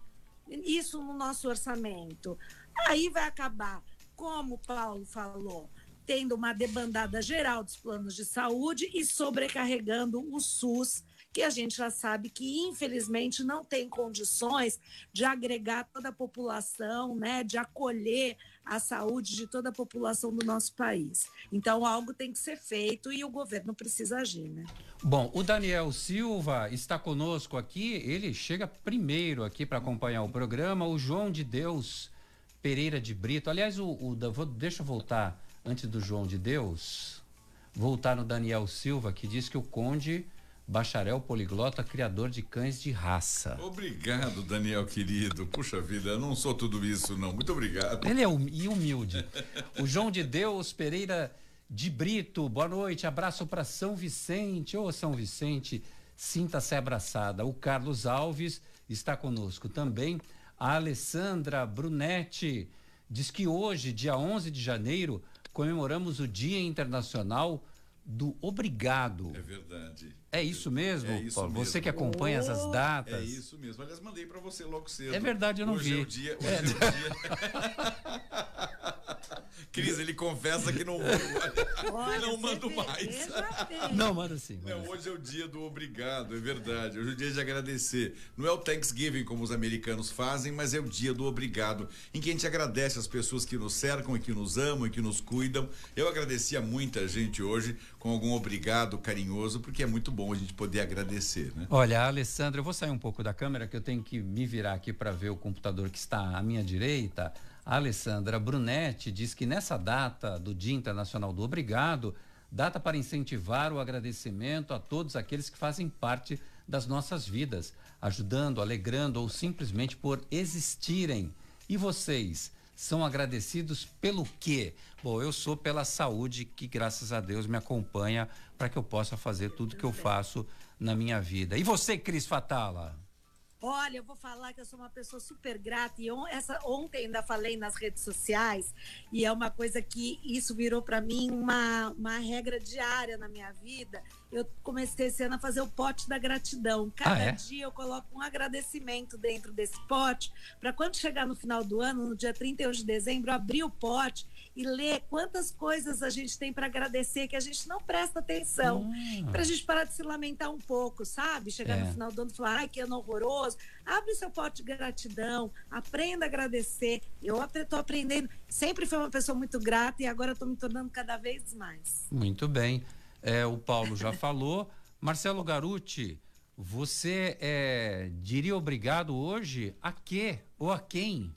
isso no nosso orçamento? Aí vai acabar como o Paulo falou, tendo uma debandada geral dos planos de saúde e sobrecarregando o SUS, que a gente já sabe que, infelizmente, não tem condições de agregar toda a população, né, de acolher a saúde de toda a população do nosso país. Então, algo tem que ser feito e o governo precisa agir, né? Bom, o Daniel Silva está conosco aqui, ele chega primeiro aqui para acompanhar o programa, o João de Deus Pereira de Brito. Aliás, o, o, deixa eu voltar antes do João de Deus, voltar no Daniel Silva, que diz que o Conde bacharel poliglota, criador de cães de raça. Obrigado, Daniel querido. Puxa vida, eu não sou tudo isso, não. Muito obrigado. Ele é hum, humilde. o João de Deus Pereira de Brito, boa noite, abraço para São Vicente. Ô, São Vicente, sinta-se abraçada. O Carlos Alves está conosco também. A Alessandra Brunetti diz que hoje, dia 11 de janeiro, comemoramos o Dia Internacional do Obrigado. É verdade. É isso mesmo, é isso Paulo? Mesmo. Você que acompanha oh, essas datas. É isso mesmo. Aliás, mandei para você logo cedo. É verdade, eu não hoje vi. É o dia, hoje é, é o dia. Cris, ele confessa que não, Olha, não mando mais. Não, manda sim. Manda. Não, hoje é o dia do obrigado, é verdade. Hoje é o dia de agradecer. Não é o Thanksgiving como os americanos fazem, mas é o dia do obrigado, em que a gente agradece as pessoas que nos cercam e que nos amam e que nos cuidam. Eu agradeci a muita gente hoje com algum obrigado carinhoso, porque é muito bom a gente poder agradecer, né? Olha, Alessandra, eu vou sair um pouco da câmera, que eu tenho que me virar aqui para ver o computador que está à minha direita. A Alessandra Brunetti diz que nessa data do Dia Internacional do Obrigado, data para incentivar o agradecimento a todos aqueles que fazem parte das nossas vidas, ajudando, alegrando ou simplesmente por existirem. E vocês são agradecidos pelo quê? Bom, eu sou pela saúde que, graças a Deus, me acompanha para que eu possa fazer tudo que eu faço na minha vida. E você, Cris Fatala? Olha, eu vou falar que eu sou uma pessoa super grata e on, essa, ontem ainda falei nas redes sociais e é uma coisa que isso virou para mim uma, uma regra diária na minha vida. Eu comecei esse ano a fazer o pote da gratidão. Cada ah, é? dia eu coloco um agradecimento dentro desse pote para quando chegar no final do ano, no dia 31 de dezembro, abrir o pote e ler quantas coisas a gente tem para agradecer que a gente não presta atenção. Hum. Para a gente parar de se lamentar um pouco, sabe? Chegar é. no final do ano e falar, ai, que ano horroroso. Abre o seu pote de gratidão, aprenda a agradecer. Eu estou aprendendo. Sempre fui uma pessoa muito grata e agora estou me tornando cada vez mais. Muito bem. É, o Paulo já falou. Marcelo Garuti, você é, diria obrigado hoje a quê ou a quem?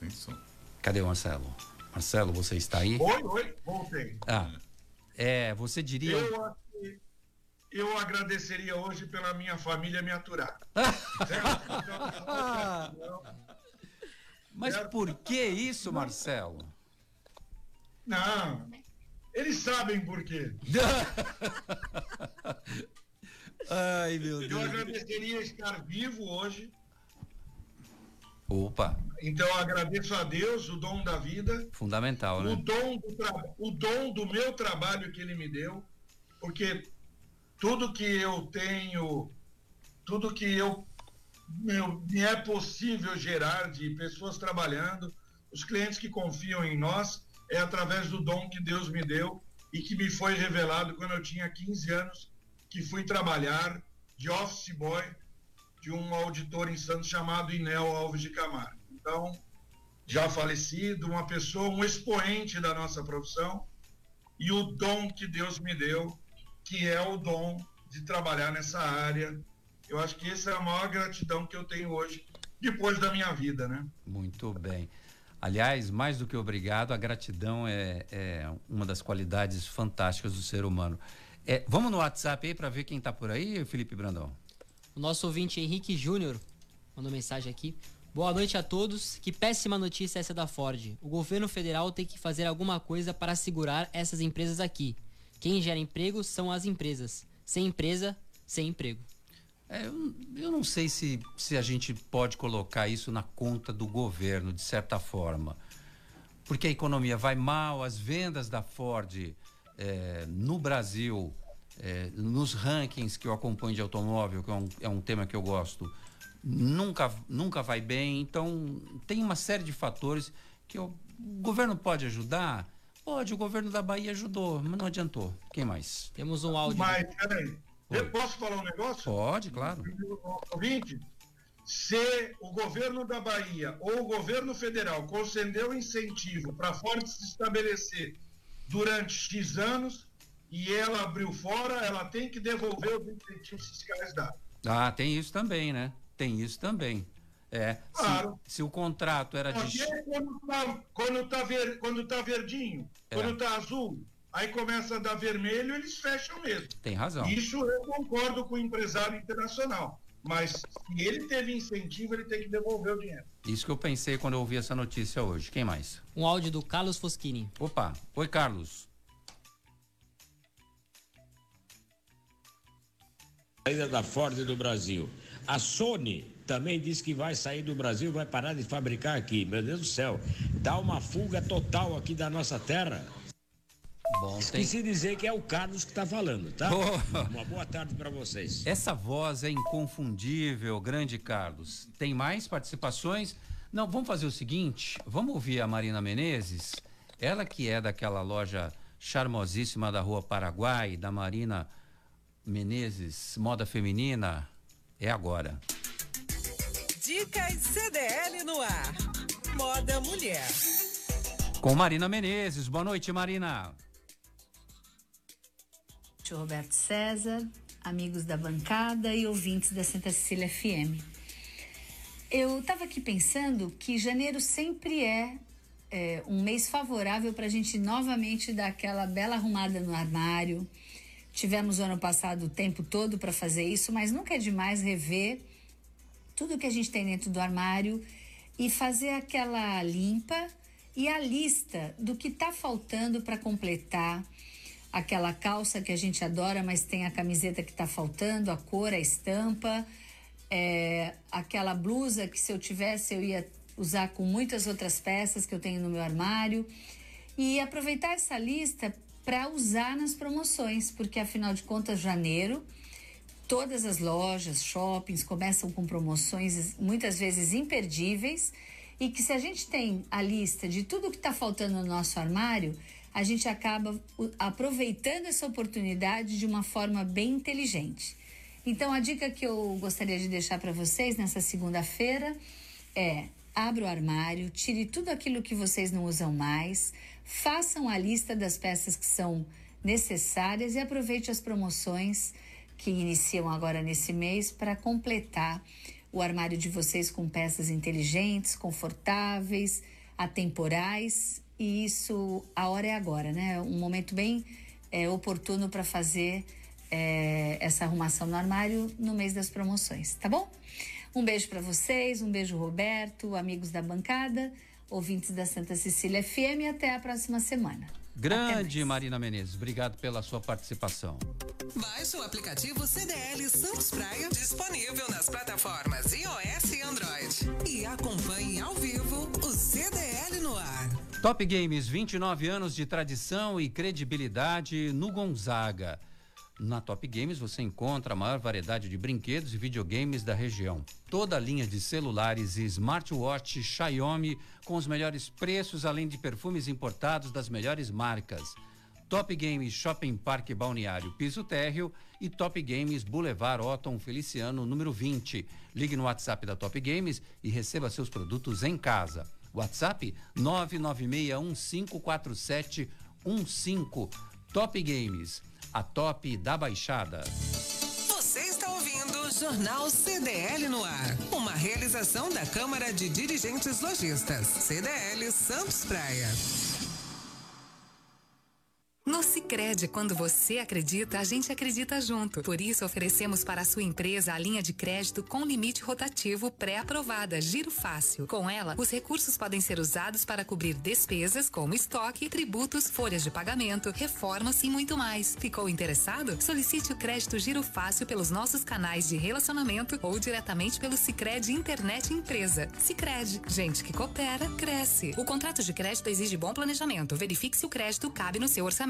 Sem som. Cadê o Marcelo? Marcelo, você está aí? Oi, oi, voltei. Ah, é, você diria. Eu, eu agradeceria hoje pela minha família me aturar. Mas por que isso, Marcelo? Não, eles sabem por quê. Ai, meu Deus. Eu agradeceria estar vivo hoje Opa! Então agradeço a Deus o dom da vida. Fundamental, né? O dom do, o dom do meu trabalho que ele me deu, porque tudo que eu tenho, tudo que eu meu, me é possível gerar de pessoas trabalhando, os clientes que confiam em nós, é através do dom que Deus me deu e que me foi revelado quando eu tinha 15 anos, que fui trabalhar de office boy de um auditor em Santos chamado Inel Alves de Camargo. Então, já falecido, uma pessoa, um expoente da nossa profissão e o dom que Deus me deu, que é o dom de trabalhar nessa área. Eu acho que essa é a maior gratidão que eu tenho hoje, depois da minha vida, né? Muito bem. Aliás, mais do que obrigado, a gratidão é, é uma das qualidades fantásticas do ser humano. É, vamos no WhatsApp aí para ver quem está por aí, Felipe Brandão. Nosso ouvinte Henrique Júnior mandou mensagem aqui. Boa noite a todos. Que péssima notícia essa da Ford. O governo federal tem que fazer alguma coisa para segurar essas empresas aqui. Quem gera emprego são as empresas. Sem empresa, sem emprego. É, eu, eu não sei se, se a gente pode colocar isso na conta do governo, de certa forma. Porque a economia vai mal, as vendas da Ford é, no Brasil é, nos rankings que eu acompanho de automóvel, que é um, é um tema que eu gosto, nunca, nunca vai bem. Então, tem uma série de fatores que eu, o governo pode ajudar. Pode, o governo da Bahia ajudou, mas não adiantou. Quem mais? Temos um áudio. Mas, peraí, eu posso falar um negócio? Pode, claro. Ouvinte, se o governo da Bahia ou o governo federal concedeu incentivo para a Ford se estabelecer durante X anos, e ela abriu fora, ela tem que devolver os incentivos fiscais dados. Ah, tem isso também, né? Tem isso também. É. Claro. Se, se o contrato era de. Porque quando tá, quando tá, ver, quando tá verdinho, É. quando tá azul, aí começa a dar vermelho, eles fecham mesmo. Tem razão. Isso eu concordo com o empresário internacional. Mas se ele teve incentivo, ele tem que devolver o dinheiro. Isso que eu pensei quando eu ouvi essa notícia hoje. Quem mais? Um áudio do Carlos Foschini. Opa. Oi, Carlos. Saída da Ford do Brasil. A Sony também disse que vai sair do Brasil, vai parar de fabricar aqui. Meu Deus do céu, dá uma fuga total aqui da nossa terra. Bom, tem. Esqueci de dizer que é o Carlos que está falando, tá? Boa. Uma boa tarde para vocês. Essa voz é inconfundível, grande Carlos. Tem mais participações? Não, vamos fazer o seguinte: vamos ouvir a Marina Menezes, ela que é daquela loja charmosíssima da Rua Paraguai, da Marina Menezes, moda feminina. É agora. Dicas CDL no ar. Moda mulher. Com Marina Menezes. Boa noite, Marina. Tio Roberto César, amigos da bancada e ouvintes da Santa Cecília FM. Eu estava aqui pensando que janeiro sempre é, é, um mês favorável para a gente novamente dar aquela bela arrumada no armário. Tivemos o ano passado o tempo todo para fazer isso, mas nunca é demais rever tudo que a gente tem dentro do armário e fazer aquela limpa e a lista do que está faltando para completar aquela calça que a gente adora, mas tem a camiseta que está faltando, a cor, a estampa, é, aquela blusa que se eu tivesse eu ia usar com muitas outras peças que eu tenho no meu armário. E aproveitar essa lista para usar nas promoções, porque afinal de contas janeiro todas as lojas, shoppings começam com promoções muitas vezes imperdíveis e que se a gente tem a lista de tudo que está faltando no nosso armário, a gente acaba aproveitando essa oportunidade de uma forma bem inteligente. Então, a dica que eu gostaria de deixar para vocês nessa segunda-feira é: abra o armário, tire tudo aquilo que vocês não usam mais, façam a lista das peças que são necessárias e aproveite as promoções que iniciam agora nesse mês para completar o armário de vocês com peças inteligentes, confortáveis, atemporais. E isso, a hora é agora, né? Um momento bem é, oportuno para fazer é, essa arrumação no armário no mês das promoções, tá bom? Um beijo para vocês, um beijo, Roberto, amigos da bancada, ouvintes da Santa Cecília FM e até a próxima semana. Grande Marina Menezes, obrigado pela sua participação. Baixe o aplicativo CDL Santos Praia, disponível nas plataformas iOS e Android. E acompanhe ao vivo o CDL no ar. Top Games, 29 anos de tradição e credibilidade no Gonzaga. Na Top Games você encontra a maior variedade de brinquedos e videogames da região. Toda a linha de celulares e smartwatch Xiaomi com os melhores preços, além de perfumes importados das melhores marcas. Top Games Shopping Parque Balneário Piso Térreo e Top Games Boulevard Otton Feliciano, número 20. Ligue no WhatsApp da Top Games e receba seus produtos em casa. WhatsApp 996154715. Top Games, a top da Baixada. Você está ouvindo o Jornal CDL no ar. Uma realização da Câmara de Dirigentes Lojistas. CDL Santos Praia. No Sicredi, quando você acredita, a gente acredita junto. Por isso, oferecemos para a sua empresa a linha de crédito com limite rotativo pré-aprovada, Giro Fácil. Com ela, os recursos podem ser usados para cobrir despesas como estoque, tributos, folhas de pagamento, reformas e muito mais. Ficou interessado? Solicite o crédito Giro Fácil pelos nossos canais de relacionamento ou diretamente pelo Sicredi Internet Empresa. Sicredi, gente que coopera, cresce. O contrato de crédito exige bom planejamento. Verifique se o crédito cabe no seu orçamento.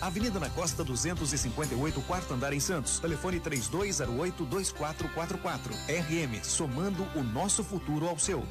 Avenida na Costa 258, quarto andar em Santos. Telefone 3208-2444. RM, somando o nosso futuro ao seu.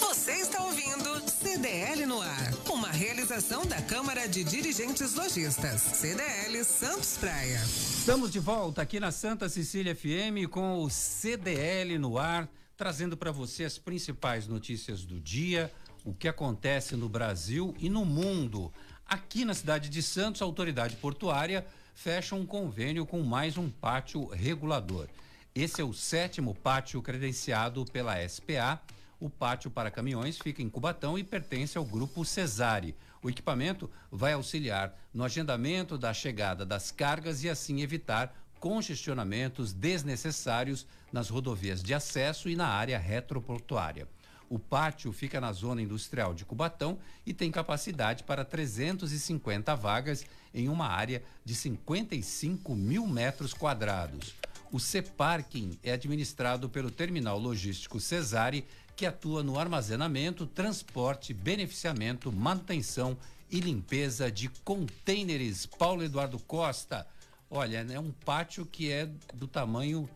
Você está ouvindo CDL no ar. Uma realização da Câmara de Dirigentes Lojistas. CDL Santos Praia. Estamos de volta aqui na Santa Cecília FM com o CDL no ar, trazendo para você as principais notícias do dia, o que acontece no Brasil e no mundo. Aqui na cidade de Santos, a autoridade portuária fecha um convênio com mais um pátio regulador. Esse é o sétimo pátio credenciado pela SPA. O pátio para caminhões fica em Cubatão e pertence ao grupo Cesare. O equipamento vai auxiliar no agendamento da chegada das cargas e assim evitar congestionamentos desnecessários nas rodovias de acesso e na área retroportuária. O pátio fica na zona industrial de Cubatão e tem capacidade para 350 vagas em uma área de 55 mil metros quadrados. O C-Parking é administrado pelo Terminal Logístico Cesare, que atua no armazenamento, transporte, beneficiamento, manutenção e limpeza de contêineres. Paulo Eduardo Costa, olha, é um pátio que é do tamanho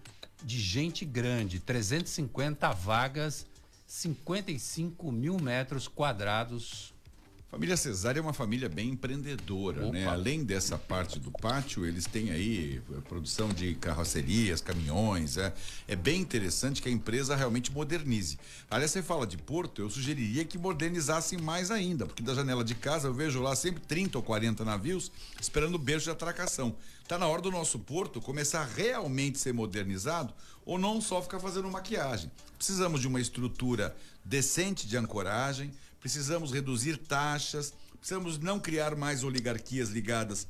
de gente grande, 350 vagas 55 mil metros quadrados. Família Cesária é uma família bem empreendedora, né? Opa. né? Além dessa parte do pátio, eles têm aí eh, produção de carrocerias, caminhões, é, é bem interessante que a empresa realmente modernize. Aliás, você fala de Porto, eu sugeriria que modernizassem mais ainda, porque da janela de casa eu vejo lá sempre 30 ou 40 navios esperando o beijo de atracação. Tá na hora do nosso porto começar a realmente ser modernizado ou não só ficar fazendo maquiagem. Precisamos de uma estrutura decente de ancoragem, precisamos reduzir taxas, precisamos não criar mais oligarquias ligadas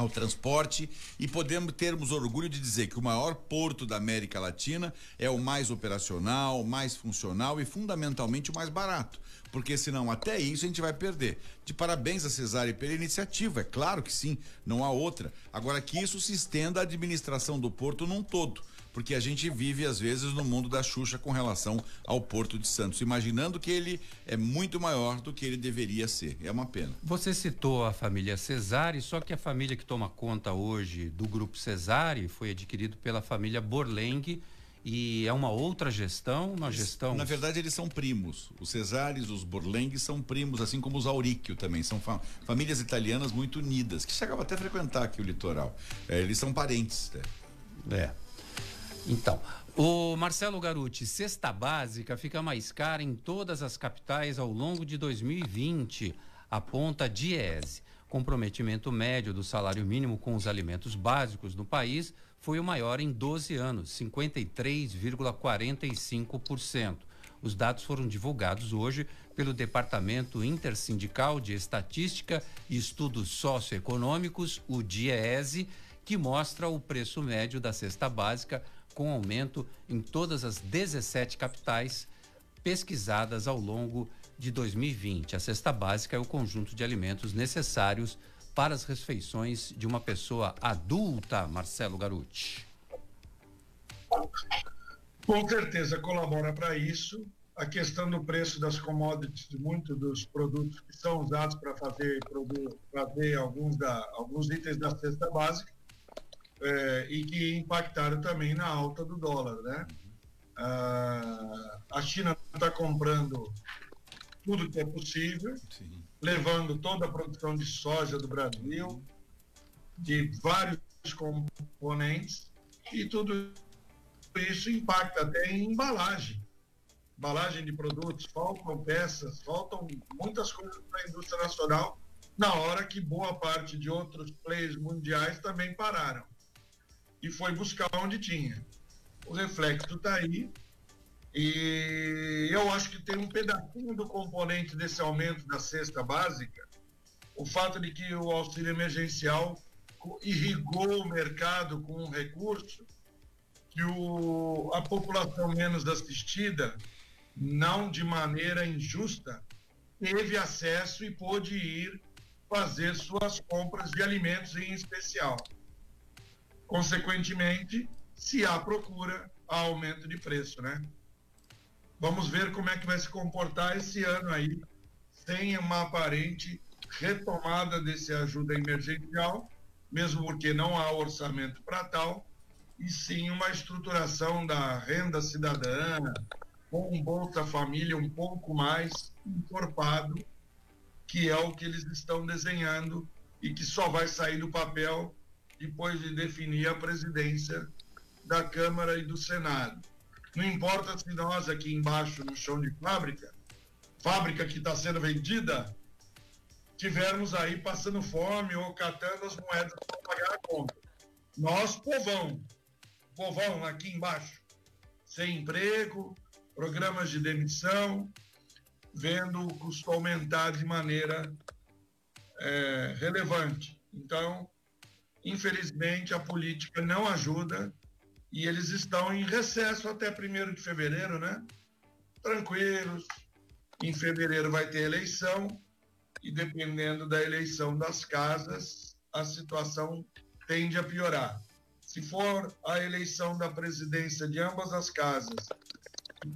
ao transporte e podemos termos orgulho de dizer que o maior porto da América Latina é o mais operacional, mais funcional e fundamentalmente o mais barato porque senão até isso a gente vai perder. De parabéns a Cesário pela iniciativa, é claro que sim, não há outra. Agora que isso se estenda à administração do porto num todo, porque a gente vive às vezes no mundo da Xuxa com relação ao Porto de Santos, imaginando que ele é muito maior do que ele deveria ser. É uma pena. Você citou a família Cesare, só que a família que toma conta hoje do grupo Cesare foi adquirido pela família Borleng e é uma outra gestão, uma gestão. Na verdade, eles são primos. Os Cesares, os Borlenghi são primos, assim como os Auricchio também. São fa famílias italianas muito unidas, que chegavam até a frequentar aqui o litoral. É, eles são parentes. Né? É. Então, o Marcelo Garuti, cesta básica fica mais cara em todas as capitais ao longo de 2020, aponta Diese. Comprometimento médio do salário mínimo com os alimentos básicos no país foi o maior em 12 anos, 53,45%. Os dados foram divulgados hoje pelo Departamento Intersindical de Estatística e Estudos Socioeconômicos, o DIEESE, que mostra o preço médio da cesta básica com aumento em todas as 17 capitais pesquisadas ao longo de 2020. A cesta básica é o conjunto de alimentos necessários para as refeições de uma pessoa adulta, Marcelo Garuti? Com certeza colabora para isso. A questão do preço das commodities, de muitos dos produtos que são usados para fazer, fazer alguns, da, alguns itens da cesta básica. É, e que impactaram também na alta do dólar, né? Ah, a China está comprando tudo que é possível, Sim. levando toda a produção de soja do Brasil, de vários componentes, e tudo isso impacta até em embalagem. Embalagem de produtos, faltam peças, faltam muitas coisas para a indústria nacional, na hora que boa parte de outros players mundiais também pararam. E foi buscar onde tinha. O reflexo está aí, e eu acho que tem um pedacinho do componente desse aumento da cesta básica, o fato de que o auxílio emergencial irrigou o mercado com um recurso que o, a população menos assistida, não de maneira injusta, teve acesso e pôde ir fazer suas compras de alimentos em especial. Consequentemente, se há procura, há aumento de preço, né? Vamos ver como é que vai se comportar esse ano aí, sem uma aparente retomada desse ajuda emergencial, mesmo porque não há orçamento para tal, e sim uma estruturação da renda cidadã, com um Bolsa Família um pouco mais encorpado, que é o que eles estão desenhando e que só vai sair do papel depois de definir a presidência da Câmara e do Senado. Não importa se nós aqui embaixo no chão de fábrica, fábrica que está sendo vendida, tivermos aí passando fome ou catando as moedas para pagar a conta. Nós, povão, povão aqui embaixo, sem emprego, programas de demissão, vendo o custo aumentar de maneira é, relevante. Então, infelizmente, a política não ajuda e eles estão em recesso até 1 de fevereiro, né? Tranquilos. Em fevereiro vai ter eleição e dependendo da eleição das casas, a situação tende a piorar. Se for a eleição da presidência de ambas as casas,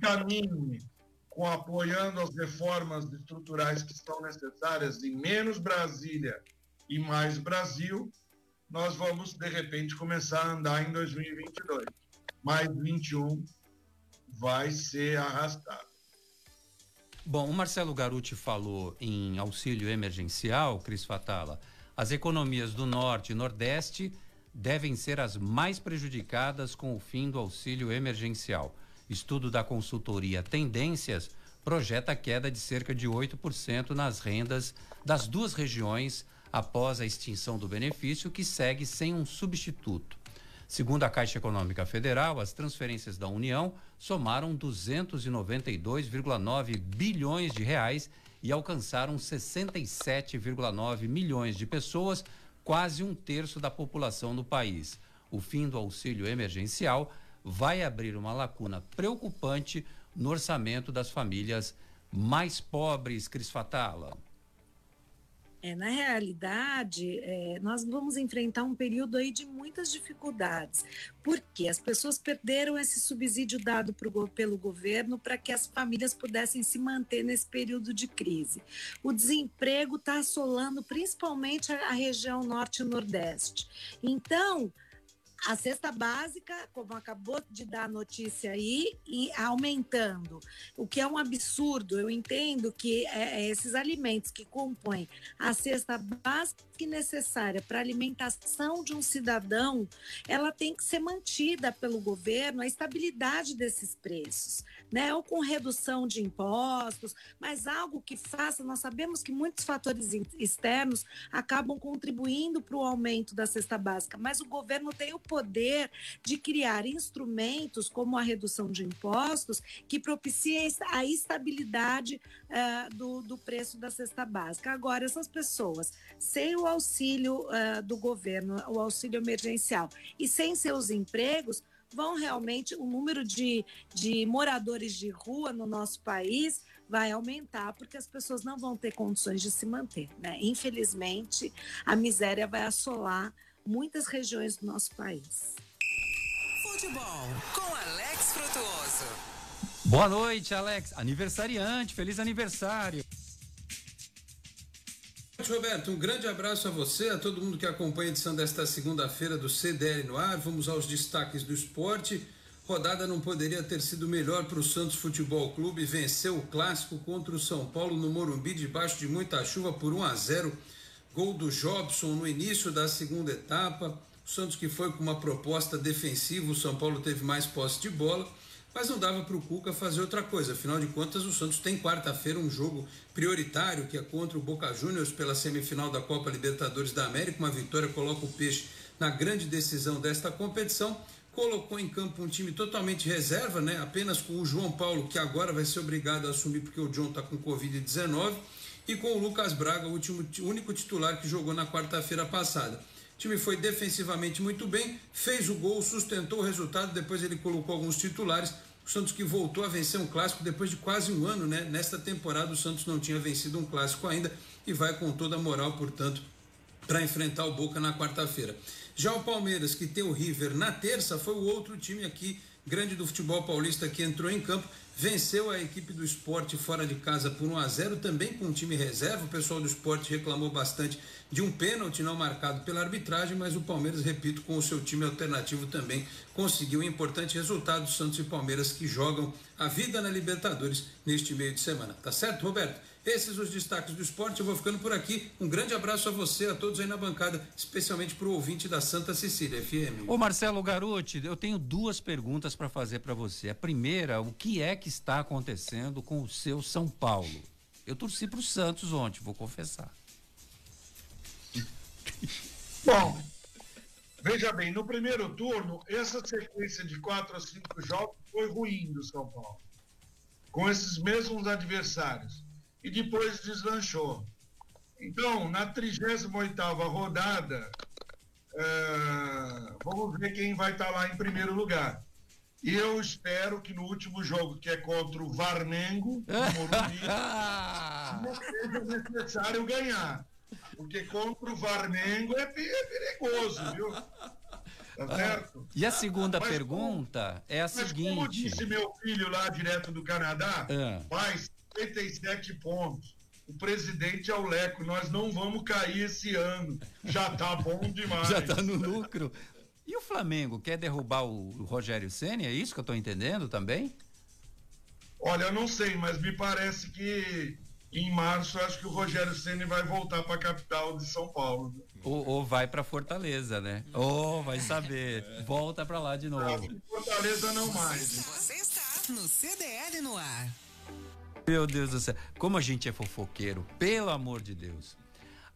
caminhe com apoiando as reformas estruturais que são necessárias em menos Brasília e mais Brasil, nós vamos, de repente, começar a andar em 2022. Mais 21 vai ser arrastado. Bom, o Marcelo Garuti falou em auxílio emergencial, Cris Fatala. As economias do Norte e Nordeste devem ser as mais prejudicadas com o fim do auxílio emergencial. Estudo da consultoria Tendências projeta queda de cerca de 8% nas rendas das duas regiões após a extinção do benefício, que segue sem um substituto. Segundo a Caixa Econômica Federal, as transferências da União somaram 292,9 bilhões de reais e alcançaram 67,9 milhões de pessoas, quase um terço da população do país. O fim do auxílio emergencial vai abrir uma lacuna preocupante no orçamento das famílias mais pobres, Cris Fatala. É, na realidade, é, nós vamos enfrentar um período aí de muitas dificuldades, porque as pessoas perderam esse subsídio dado pro, pelo governo para que as famílias pudessem se manter nesse período de crise. O desemprego está assolando principalmente a, a região norte e nordeste. Então, a cesta básica, como acabou de dar a notícia aí, e aumentando, o que é um absurdo. Eu entendo que é, é esses alimentos que compõem a cesta básica necessária para a alimentação de um cidadão, ela tem que ser mantida pelo governo, a estabilidade desses preços né? Ou com redução de impostos, mas algo que faça. Nós sabemos que muitos fatores externos acabam contribuindo para o aumento da cesta básica, mas o governo tem o poder de criar instrumentos como a redução de impostos que propicie a estabilidade uh, do, do preço da cesta básica. Agora, essas pessoas, sem o auxílio uh, do governo, o auxílio emergencial, e sem seus empregos, vão realmente, o número de, de moradores de rua no nosso país vai aumentar, porque as pessoas não vão ter condições de se manter. Né? Infelizmente, a miséria vai assolar muitas regiões do nosso país. Futebol com Alex Frutuoso. Boa noite, Alex. Aniversariante, feliz aniversário. Roberto, um grande abraço a você, a todo mundo que acompanha a edição desta segunda-feira do CDL no ar. Vamos aos destaques do esporte. Rodada não poderia ter sido melhor para o Santos Futebol Clube. Venceu o clássico contra o São Paulo no Morumbi, debaixo de muita chuva, por 1 a 0. Gol do Jobson no início da segunda etapa. O Santos que foi com uma proposta defensiva, o São Paulo teve mais posse de bola mas não dava para o Cuca fazer outra coisa. Afinal de contas, o Santos tem quarta-feira um jogo prioritário que é contra o Boca Juniors pela semifinal da Copa Libertadores da América. Uma vitória coloca o Peixe na grande decisão desta competição. Colocou em campo um time totalmente reserva, né? Apenas com o João Paulo, que agora vai ser obrigado a assumir porque o John está com Covid-19, e com o Lucas Braga, o último, único titular que jogou na quarta-feira passada. O time foi defensivamente muito bem, fez o gol, sustentou o resultado, depois ele colocou alguns titulares. O Santos que voltou a vencer um clássico depois de quase um ano, né? Nesta temporada o Santos não tinha vencido um clássico ainda e vai com toda a moral, portanto, para enfrentar o Boca na quarta-feira. Já o Palmeiras, que tem o River na terça, foi o outro time aqui grande do futebol paulista que entrou em campo venceu a equipe do esporte fora de casa por 1 a 0 também com um time reserva. O pessoal do esporte reclamou bastante de um pênalti não marcado pela arbitragem, mas o Palmeiras, repito, com o seu time alternativo também conseguiu um importante resultado. Santos e Palmeiras que jogam a vida na Libertadores neste meio de semana. Tá certo, Roberto? Esses os destaques do esporte. Eu vou ficando por aqui. Um grande abraço a você, a todos aí na bancada, especialmente para o ouvinte da Santa Cecília FM. Ô Marcelo Garuti, eu tenho duas perguntas para fazer para você. A primeira, o que é que está acontecendo com o seu São Paulo? Eu torci para o Santos ontem, vou confessar. Bom, veja bem, no primeiro turno, essa sequência de quatro a cinco jogos foi ruim do São Paulo. Com esses mesmos adversários e depois deslanchou. Então, na 38ª rodada, é, vamos ver quem vai estar tá lá em primeiro lugar. E eu espero que no último jogo, que é contra o Varmengo, Morumbi, não seja necessário ganhar. Porque contra o Varmengo é, é perigoso, viu? Tá certo? E a segunda mas, pergunta é a mas seguinte. Como disse meu filho lá direto do Canadá, é. pai, 57 pontos. O presidente é o Leco, nós não vamos cair esse ano. Já tá bom demais. Já tá no lucro. E o Flamengo quer derrubar o Rogério Ceni? É isso que eu estou entendendo também? Olha, eu não sei, mas me parece que em março acho que o Rogério Ceni vai voltar para a capital de São Paulo. Ou, ou vai para Fortaleza, né? Ou vai saber, volta para lá de novo. Fortaleza não mais. Você está no CDL no ar. Meu Deus do céu. Como a gente é fofoqueiro, pelo amor de Deus.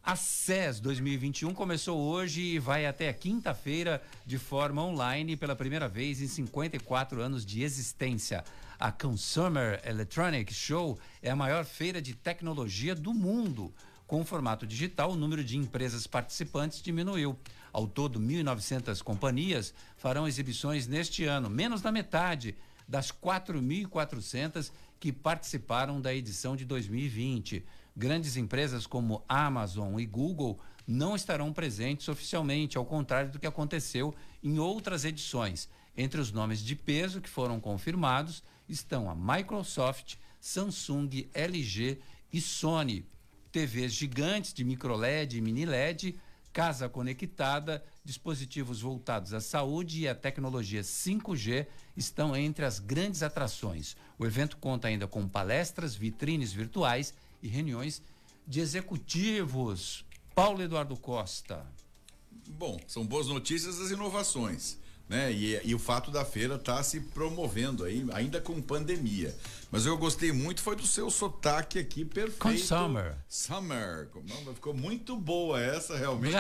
A SES 2021 começou hoje e vai até quinta-feira de forma online pela primeira vez em 54 anos de existência. A Consumer Electronics Show é a maior feira de tecnologia do mundo. Com o formato digital, o número de empresas participantes diminuiu. Ao todo, 1.900 companhias farão exibições neste ano, menos da metade das 4.400 que participaram da edição de 2020. Grandes empresas como Amazon e Google não estarão presentes oficialmente, ao contrário do que aconteceu em outras edições. Entre os nomes de peso que foram confirmados estão a Microsoft, Samsung, LG e Sony. TVs gigantes de microLED e mini LED, casa conectada, dispositivos voltados à saúde e à tecnologia 5G estão entre as grandes atrações. O evento conta ainda com palestras, vitrines virtuais e reuniões de executivos. Paulo Eduardo Costa. Bom, são boas notícias as inovações. Né? E, e, o fato da feira estar tá se promovendo aí, ainda com pandemia. Mas eu gostei muito foi do seu sotaque aqui perfeito. Com Summer. Summer. Ficou muito boa essa realmente.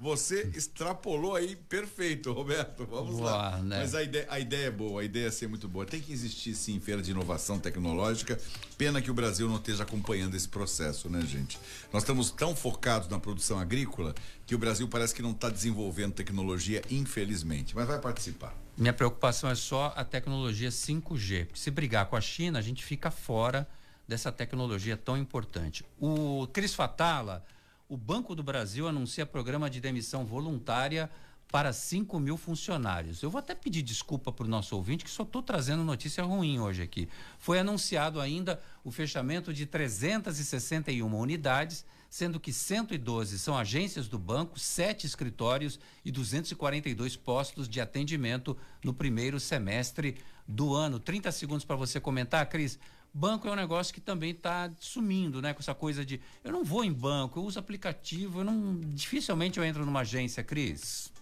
Você extrapolou aí perfeito, Roberto. Vamos boa, lá. Né? Mas a ideia, a ideia é boa, a ideia é ser muito boa. Tem que existir sim feira de inovação tecnológica. Pena que o Brasil não esteja acompanhando esse processo, né, gente? Nós estamos tão focados na produção agrícola que o Brasil parece que não está desenvolvendo tecnologia, infelizmente. Mas vai participar. Minha preocupação é só a tecnologia 5G. Se brigar com a China, a gente fica fora dessa tecnologia tão importante. O Cris Fatala o Banco do Brasil anuncia programa de demissão voluntária para 5 mil funcionários. Eu vou até pedir desculpa para o nosso ouvinte, que só estou trazendo notícia ruim hoje aqui. Foi anunciado ainda o fechamento de 361 unidades, sendo que 112 são agências do banco, sete escritórios e 242 postos de atendimento no primeiro semestre do ano. 30 segundos para você comentar, Cris. Banco é um negócio que também está sumindo, né? Com essa coisa de eu não vou em banco, eu uso aplicativo, eu não dificilmente eu entro numa agência, Cris.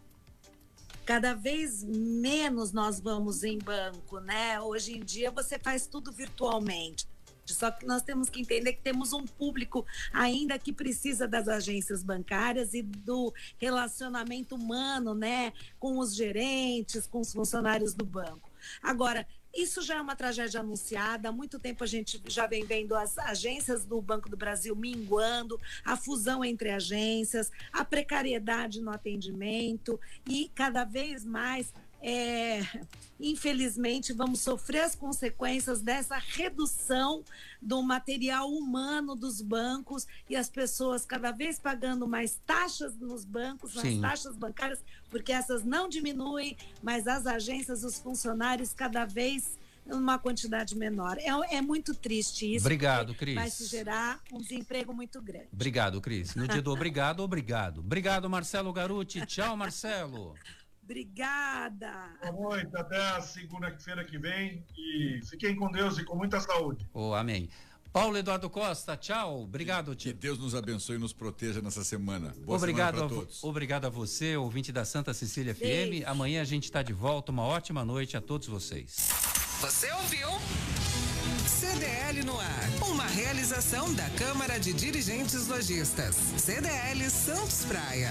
Cada vez menos nós vamos em banco, né? Hoje em dia você faz tudo virtualmente. Só que nós temos que entender que temos um público ainda que precisa das agências bancárias e do relacionamento humano, né, com os gerentes, com os funcionários do banco. Agora, isso já é uma tragédia anunciada. Há muito tempo a gente já vem vendo as agências do Banco do Brasil minguando, a fusão entre agências, a precariedade no atendimento e cada vez mais é, infelizmente, vamos sofrer as consequências dessa redução do material humano dos bancos e as pessoas cada vez pagando mais taxas nos bancos, mais taxas bancárias, porque essas não diminuem, mas as agências, os funcionários cada vez uma quantidade menor. É, é muito triste isso. Obrigado, Cris. Vai se gerar um desemprego muito grande. Obrigado, Cris. No dia do obrigado, obrigado. Obrigado, Marcelo Garuti. Tchau, Marcelo. Obrigada. Boa noite, até a segunda-feira que vem e fiquem com Deus e com muita saúde. Oh, amém. Paulo Eduardo Costa, tchau. Obrigado, tio. Que Deus nos abençoe e nos proteja nessa semana. Boa obrigado semana a todos. Obrigado a você, ouvinte da Santa Cecília FM. Amanhã a gente está de volta. Uma ótima noite a todos vocês. Você ouviu? CDL no ar. Uma realização da Câmara de Dirigentes Lojistas. CDL Santos Praia.